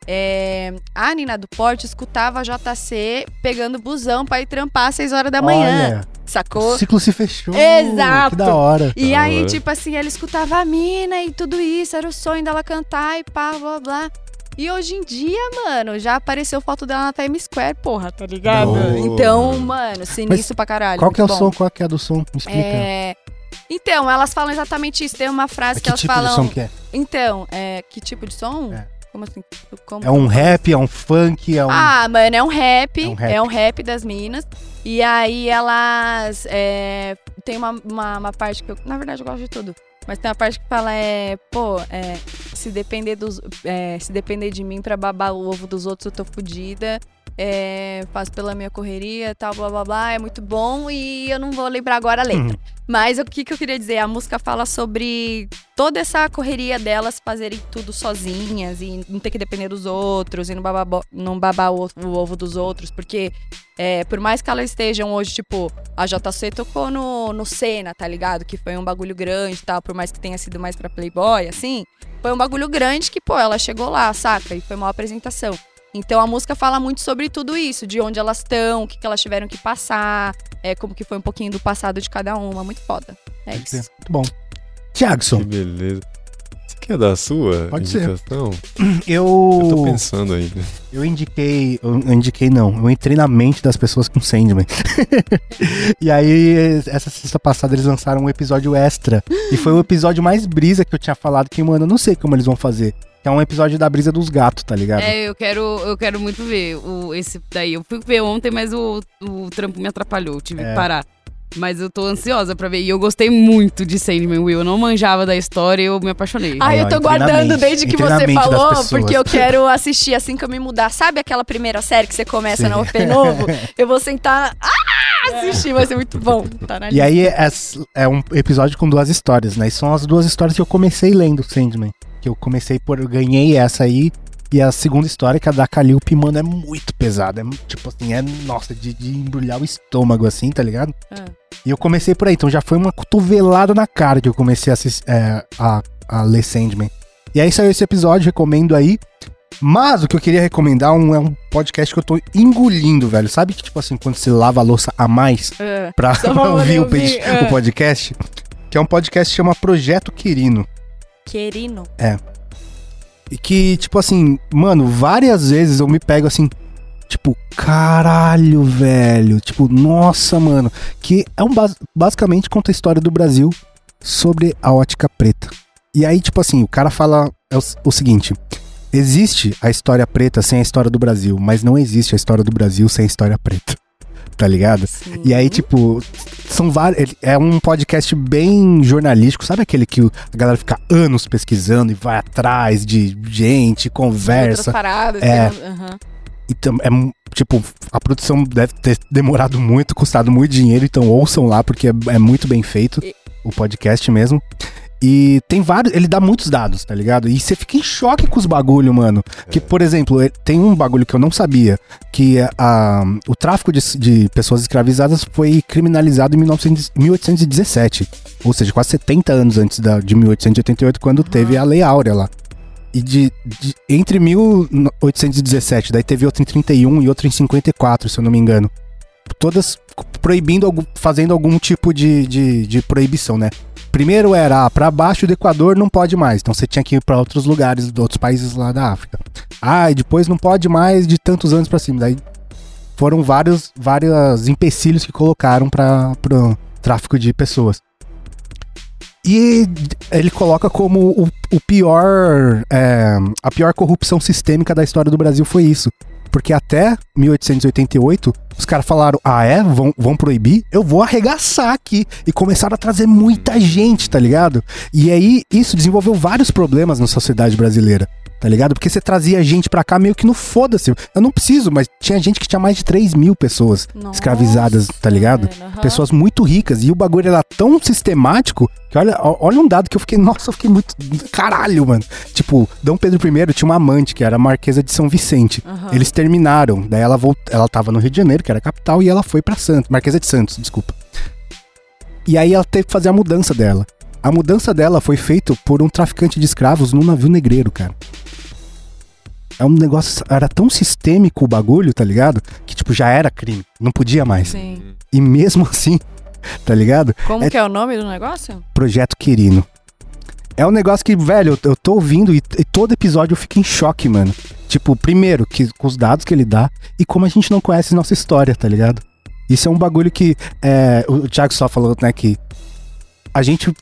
É, a Nina do Porte escutava a JC pegando busão pra ir trampar às 6 horas da manhã, Olha, sacou? o ciclo se fechou. Exato. Que da hora. E Da aí, tipo assim, ela escutava a mina e tudo isso, era o sonho dela cantar e pá, blá, blá. E hoje em dia, mano, já apareceu foto dela na Times Square, porra, tá ligado? Oh. Então, mano, sinistro pra caralho. Qual que é o muito som? bom. Qual que é a do som? Me explica. É... Então, elas falam exatamente isso. Tem uma frase que que elas tipo falam. de som que é? Então, é... que tipo de som? É. Como assim? Como... É um rap, é um funk, é um... Ah, mano, é um rap. É É um um rap. rap, das minas. E aí elas. é, tem uma, uma, uma parte que eu. Na verdade, eu gosto de tudo. Mas tem uma parte que fala, é, pô, é, se depender dos. é, se depender de mim pra babar o ovo dos outros, eu tô fodida. É, faço pela minha correria, tal, blá blá blá. É muito bom e eu não vou lembrar agora a letra. Uhum. Mas o que, que eu queria dizer? A música fala sobre toda essa correria delas fazerem tudo sozinhas e não ter que depender dos outros e não babar, não babar o, o ovo dos outros. Porque, é, por mais que elas estejam hoje, tipo, a JC tocou no, no Senna, tá ligado? Que foi um bagulho grande e tal, por mais que tenha sido mais pra Playboy, assim. Foi um bagulho grande que, pô, ela chegou lá, saca? E foi uma apresentação. Então a música fala muito sobre tudo isso, de onde elas estão, o que, que elas tiveram que passar, é, como que foi um pouquinho do passado de cada uma. Muito foda. É ser. isso. Muito bom. Tiagson, Que beleza. Você quer dar a sua Pode ser. indicação? <clears throat> eu... Eu tô pensando ainda. Eu indiquei, eu eu indiquei não, eu entrei na mente das pessoas com Sandman. <laughs> e aí, essa sexta passada eles lançaram um episódio extra. e foi o episódio mais brisa que eu tinha falado, que, mano, eu não sei como eles vão fazer. Que é um episódio da brisa dos gatos, tá ligado? É, eu quero, eu quero muito ver o, esse daí. Eu fui ver ontem, mas o, o trampo me atrapalhou, tive É. que parar. Mas eu tô ansiosa pra ver. E eu gostei muito de Sandman Will. Eu não manjava da história e eu me apaixonei. Ai, Aí, eu tô na guardando desde que na você falou, porque eu <laughs> quero assistir assim que eu me mudar. Sabe aquela primeira série que você começa Sim. no OP novo? <laughs> Eu vou sentar. Ah, assistir, vai ser muito bom. Tá na E aí é, é um episódio com duas histórias, né? E são as duas histórias que eu comecei lendo Sandman. Que eu comecei por. Eu ganhei essa aí. E a segunda história, que é a da Calliope, mano, é muito pesada. É tipo assim, é, nossa, de, de embrulhar o estômago, assim, tá ligado? Ah. E eu comecei por aí, então já foi uma cotovelada na cara que eu comecei a, assis- é, a, a ler Sandman. E aí saiu esse episódio, recomendo aí. Mas o que eu queria recomendar um- é um podcast que eu tô engolindo, velho. Sabe que, tipo assim, quando você lava a louça a mais Ah, pra, <laughs> pra ouvir, o, ouvir, pedi- é. o podcast? Que é um podcast que chama Projeto Quirino. Querino. E que, tipo assim, mano, várias vezes eu me pego assim, tipo, caralho, velho. Tipo, nossa, mano. Que é um bas- basicamente conta a história do Brasil sobre a ótica preta. E aí, tipo assim, o cara fala é o, o seguinte: existe a história preta sem a história do Brasil, mas não existe a história do Brasil sem a história preta. Tá ligado? Sim. E aí, tipo, são vários. É um podcast bem jornalístico, sabe aquele que o- a galera fica anos pesquisando e vai atrás de gente, Outras conversa. paradas. É. aham. Então, é tipo, a produção deve ter demorado muito, custado muito dinheiro, então ouçam lá, porque é, é muito bem feito E- o podcast mesmo. E tem vários, ele dá muitos dados, tá ligado? E você fica em choque com os bagulho, mano. Que, por exemplo, eh, tem um bagulho que eu não sabia, que é a, o tráfico de, de pessoas escravizadas foi criminalizado em 1900 1817. Ou seja, quase 70 anos antes da, de 1888, quando teve a Lei Áurea lá. E de, de- entre 1817, daí teve outra em 31 e outra em 54, se eu não me engano. Todas proibindo, fazendo algum tipo de, de, de proibição, né? Primeiro era, ah, pra baixo do Equador não pode mais. Então você tinha que ir pra outros lugares, outros países lá da África. Ah, e depois não pode mais de tantos anos pra cima. Daí foram vários, vários empecilhos que colocaram para pro tráfico de pessoas. E ele coloca como o, o pior. é, a pior corrupção sistêmica da história do Brasil foi isso. Porque até 1888, os caras falaram: ah, é? Vão, vão proibir? Eu vou arregaçar aqui. E começaram a trazer muita gente, tá ligado? E aí, isso desenvolveu vários problemas na sociedade brasileira. Tá ligado? Porque você trazia gente pra cá meio que no foda-se. Eu não preciso, mas tinha gente que tinha mais de 3 mil pessoas Nossa, escravizadas, tá ligado? aham. pessoas muito ricas. E o bagulho era tão sistemático que olha, olha um dado que eu fiquei, nossa, eu fiquei muito. Caralho, mano. Tipo, Dom Pedro I tinha uma amante, que era a Marquesa de São Vicente. Aham. Eles terminaram. Daí ela voltou. Ela tava no Rio de Janeiro, que era a capital, e ela foi pra Santos. Marquesa de Santos, desculpa. E aí ela teve que fazer a mudança dela. A mudança dela foi feita por um traficante de escravos num navio negreiro, cara. É um negócio. Era tão sistêmico o bagulho, tá ligado? Que, tipo, já era crime. Não podia mais. Sim. E mesmo <laughs> assim, tá ligado? Como É- que é o nome do negócio? Projeto Quirino. É um negócio que, velho, eu, eu tô ouvindo e, e todo episódio eu fico em choque, mano. Tipo, primeiro, que, com os dados que ele dá e como a gente não conhece nossa história, tá ligado? Isso é um bagulho que. é, o Thiago só falou, né, que a gente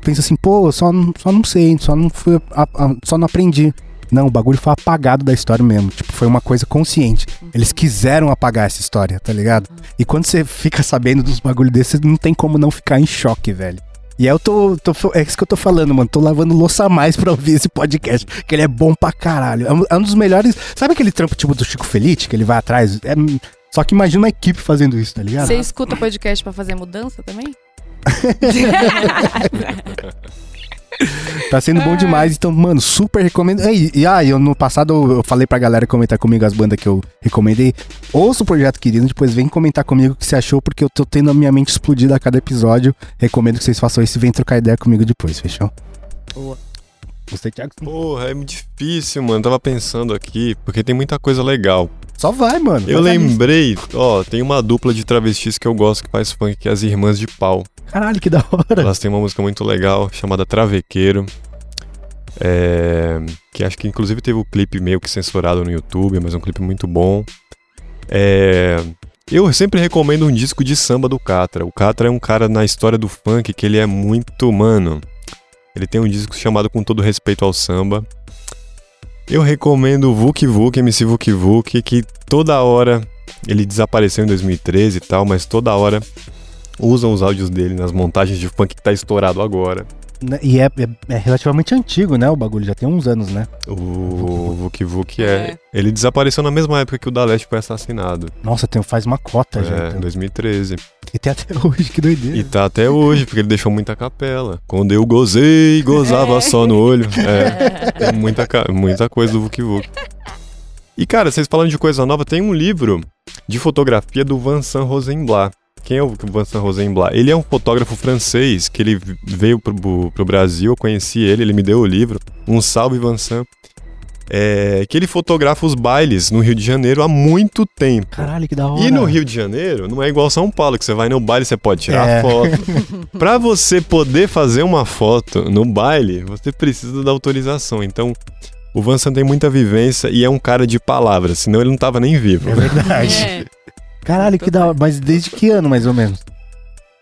pensa assim, pô, só, só não sei, só não fui. a- a- só não aprendi. Não, o bagulho foi apagado da história mesmo. Tipo, foi uma coisa consciente. Eles quiseram apagar essa história, tá ligado? E quando você fica sabendo dos bagulho desses, não tem como não ficar em choque, velho. E aí eu tô, tô- É isso que eu tô falando, mano. Tô lavando louça a mais pra ouvir esse podcast. Que ele é bom pra caralho. É um, é um dos melhores. Sabe aquele trampo tipo do Chico Felite, que ele vai atrás? É, só que imagina uma equipe fazendo isso, tá ligado? Você escuta podcast pra fazer mudança também? Tá sendo bom demais, então, mano, super recomendo. E, e ah, eu no passado eu, falei pra galera comentar comigo as bandas que eu recomendei. Ouça o Projeto Querido, depois vem comentar comigo o que você achou, porque eu tô tendo a minha mente explodida a cada episódio. Recomendo que vocês façam isso e venham trocar ideia comigo depois, fechou? Boa. Você, Thiago? Porra, é muito difícil, mano. Tava pensando aqui, porque tem muita coisa legal. Só vai, mano. Eu Vai lembrei, ó, tem uma dupla de travestis que eu gosto que faz funk, que é as Irmãs de Pau. Caralho, que da hora. Elas têm uma música muito legal chamada Travequeiro. É, que acho que inclusive teve o clipe meio que censurado no YouTube, mas é um clipe muito bom. É, eu sempre recomendo um disco de samba do Catra. O Catra é um cara na história do funk que ele é muito mano. Ele tem um disco chamado Com Todo Respeito ao Samba. Eu recomendo o Vuk Vuk, MC Vuk Vuk, que toda hora ele desapareceu em 2013 e tal, mas toda hora usam os áudios dele nas montagens de funk que tá estourado agora. Né, E é, é- é relativamente antigo, né? O bagulho já tem uns anos, né? O Vuk Vuk é. É. Ele desapareceu na mesma época que o Daleste foi assassinado. Nossa, tem, faz uma cota já. É, então. 2013. E tem até <laughs> hoje, que doideira. E tá até hoje, porque ele deixou muita capela. Quando eu gozei, <laughs> gozava É. só no olho. É, <laughs> tem muita, muita coisa do Vuk Vuk. E cara, vocês falando de coisa nova, tem um livro de fotografia do Vincent Rosenblatt. Quem é o Vincent Rosenblatt? Ele é um fotógrafo francês que ele veio pro, pro Brasil, eu conheci ele, ele me deu o livro. Um salve, Vincent. É, que ele fotografa os bailes no Rio de Janeiro há muito tempo. Caralho, que da hora. E no Rio de Janeiro, não é igual São Paulo, que você vai no baile, você pode tirar É. foto. <laughs> Pra você poder fazer uma foto no baile, você precisa da autorização. Então, o Vansan tem muita vivência e é um cara de palavras, senão ele não tava nem vivo. É verdade. É. Caralho, que da hora. Mas desde que ano, mais ou menos?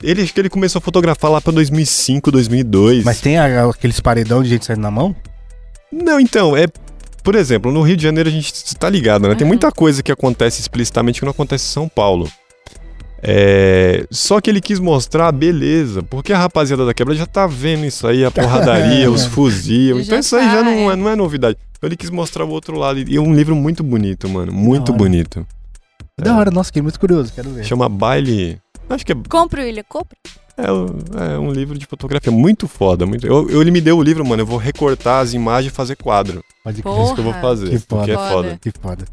Ele acho que ele começou a fotografar lá pra 2005, 2002. Mas tem a- aqueles paredão de gente saindo na mão? Não, então, é. Por exemplo, no Rio de Janeiro a gente tá ligado, né? Tem Uhum. muita coisa que acontece explicitamente que não acontece em São Paulo. É, Só que ele quis mostrar a beleza, porque a rapaziada da quebra já tá vendo isso aí, a <laughs> porradaria, os fuzil. Já Então isso aí já não é. é, não é novidade. Então ele quis mostrar o outro lado. E é um livro muito bonito, mano. Muito bonito. Da hora, nossa, fiquei muito curioso, quero ver. Chama Baile. Acho que é, Compre, William, compre. É, um- é um livro de fotografia muito foda. Muito, eu, eu- ele me deu o livro, mano. Eu vou recortar as imagens e fazer quadro. Pode Pô. crer. É isso que eu vou fazer. Que é foda. foda. Que foda.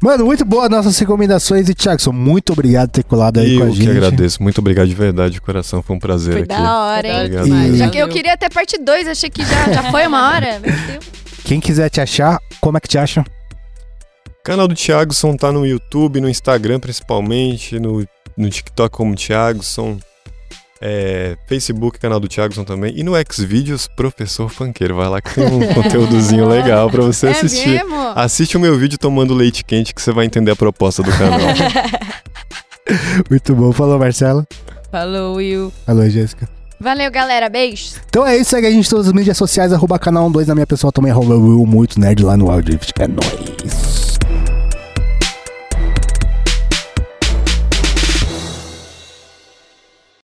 Mano, muito boa nossas recomendações e Thiago, muito obrigado por ter colado aí E com a eu gente. que agradeço. Muito obrigado de verdade, de coração. Foi um prazer Foi aqui. da hora, hein? E- Já que eu queria até parte 2, achei que já, já foi uma hora. Meu Deus. Quem quiser te achar, como é que te acha? canal do Thiagson tá no YouTube, no Instagram principalmente, no, no TikTok como Thiagson. É, Facebook, canal do Thiagson também. E no Xvideos, Professor Funkeiro. Vai lá que tem um <laughs> conteúdozinho legal pra você é assistir. mesmo? Assiste o meu vídeo tomando leite quente que você vai entender a proposta do canal. <laughs> <laughs> Muito bom. Falou, Marcelo. Falou, Will. Falou, Jéssica. Valeu, galera. Beijos. Então é isso, segue a gente em todas as mídias sociais, arroba canal 12 na minha pessoa também, arroba Will Muito Nerd lá no áudio. É nóis.